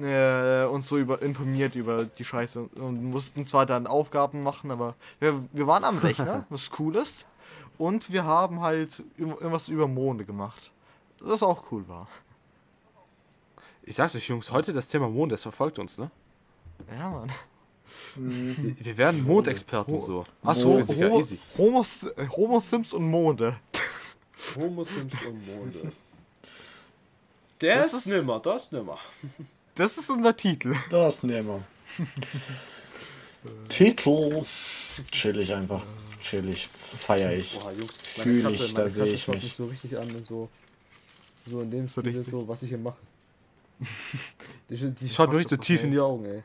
äh, uns so über informiert über die Scheiße und mussten zwar dann Aufgaben machen, aber wir, wir waren am Rechner, was cool ist. Und wir haben halt ir- irgendwas über Monde gemacht. Das auch cool war. Ich sag's euch, Jungs, heute das Thema Mond, das verfolgt uns, ne? Ja, Mann. Mhm. Wir werden Mondexperten Ho- so. Ho- Astrophysiker, Homo, easy. Homo, äh, Homo Sims und Monde. Homo Sims und Monde. Der Das ist, nimmer, das ist nimmer. Das ist unser Titel. Das wir. Titel. Chillig einfach. Chillig. Feier ich. Boah, Jungs, Fühl ich, da seh ich schaut mich. mich so richtig an und so. So in dem So Stil, so, was ich hier mache. Die, die schaut mir richtig so tief in die Augen, ey.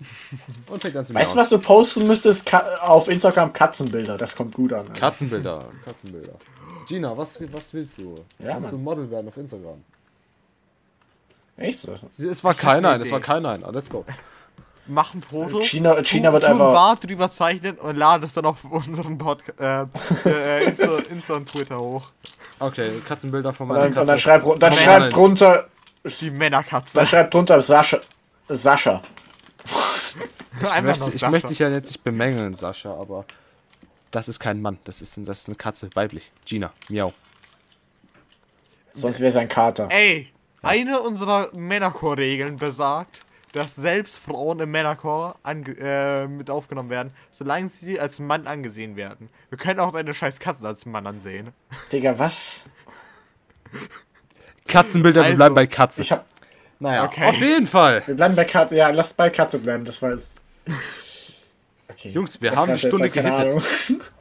Und fängt an zu Weißt du, was du posten müsstest? Ka auf Instagram Katzenbilder. Das kommt gut an. Katzenbilder, Katzenbilder. Gina, was, was willst du? Ja, Kannst du. Model werden auf Instagram? Echt so? Es war kein Nein, es war kein Nein. Ah, Let's go. Mach ein Foto. China, China tu, wird tu ein einfach. Bart drüber zeichnen und lade es dann auf unseren Podcast, äh, äh, Insta, Insta und Twitter hoch. Okay, Katzenbilder von meiner dann, und dann Katze. schreibt dann schreibt drunter. Die Männerkatze. Dann schreibt drunter Sascha. Sascha. Ich möchte, ich möchte dich ja jetzt nicht bemängeln, Sascha, aber das ist kein Mann. Das ist, das ist eine Katze, weiblich. Gina, miau. Sonst wäre es ein Kater. Ey, eine unserer Männerchor-Regeln besagt, dass selbst Frauen im Männerchor ange äh, mit aufgenommen werden, solange sie als Mann angesehen werden. Wir können auch deine scheiß Katze als Mann ansehen. Digga, was? Katzenbilder, wir Also, bleiben bei Katze. Ich hab. naja, Okay. auf jeden Fall. Wir bleiben bei Katze. Ja, lasst bei Katze bleiben. Das war es. Okay. Jungs, wir Ich haben die Stunde gehittet.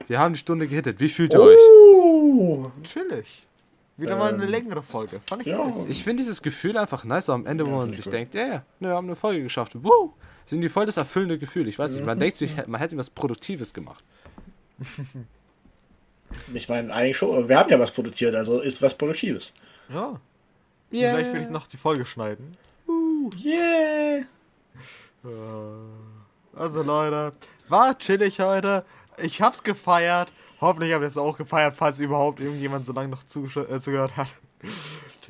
Wir haben die Stunde gehittet. Wie fühlt ihr euch? Uh, Chillig. Wieder mal eine Ähm, längere Folge. Fand ich ja. nice. Ich finde dieses Gefühl einfach nice am Ende, wo Ja, man finde sich ich denkt, ja, ja, ne, wir haben eine Folge geschafft. Woo! Sind die voll das erfüllende Gefühl. Ich weiß nicht, man denkt sich, man hätte was Produktives gemacht. Ich meine, eigentlich schon. Wir haben ja was produziert, also ist was Produktives. Ja. Yeah. Vielleicht will ich noch die Folge schneiden. Yeah. Äh, Also Leute, war chillig heute. Ich hab's gefeiert. Hoffentlich habt ihr es auch gefeiert, falls überhaupt irgendjemand so lange noch äh, zugehört hat.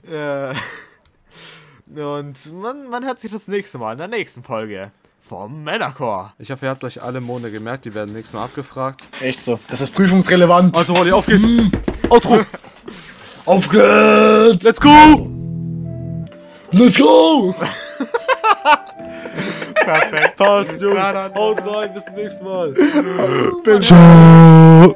äh, und man, man hört sich das nächste Mal in der nächsten Folge vom Männerchor. Ich hoffe, ihr habt euch alle Monde gemerkt, die werden nächstes Mal abgefragt. Echt so. Das ist prüfungsrelevant. Also, Rolli, auf geht's! Outro! Auf geht's! Let's go! Let's go! Perfekt. Passt, Jungs! Haut rein, bis zum nächsten Mal! Ciao!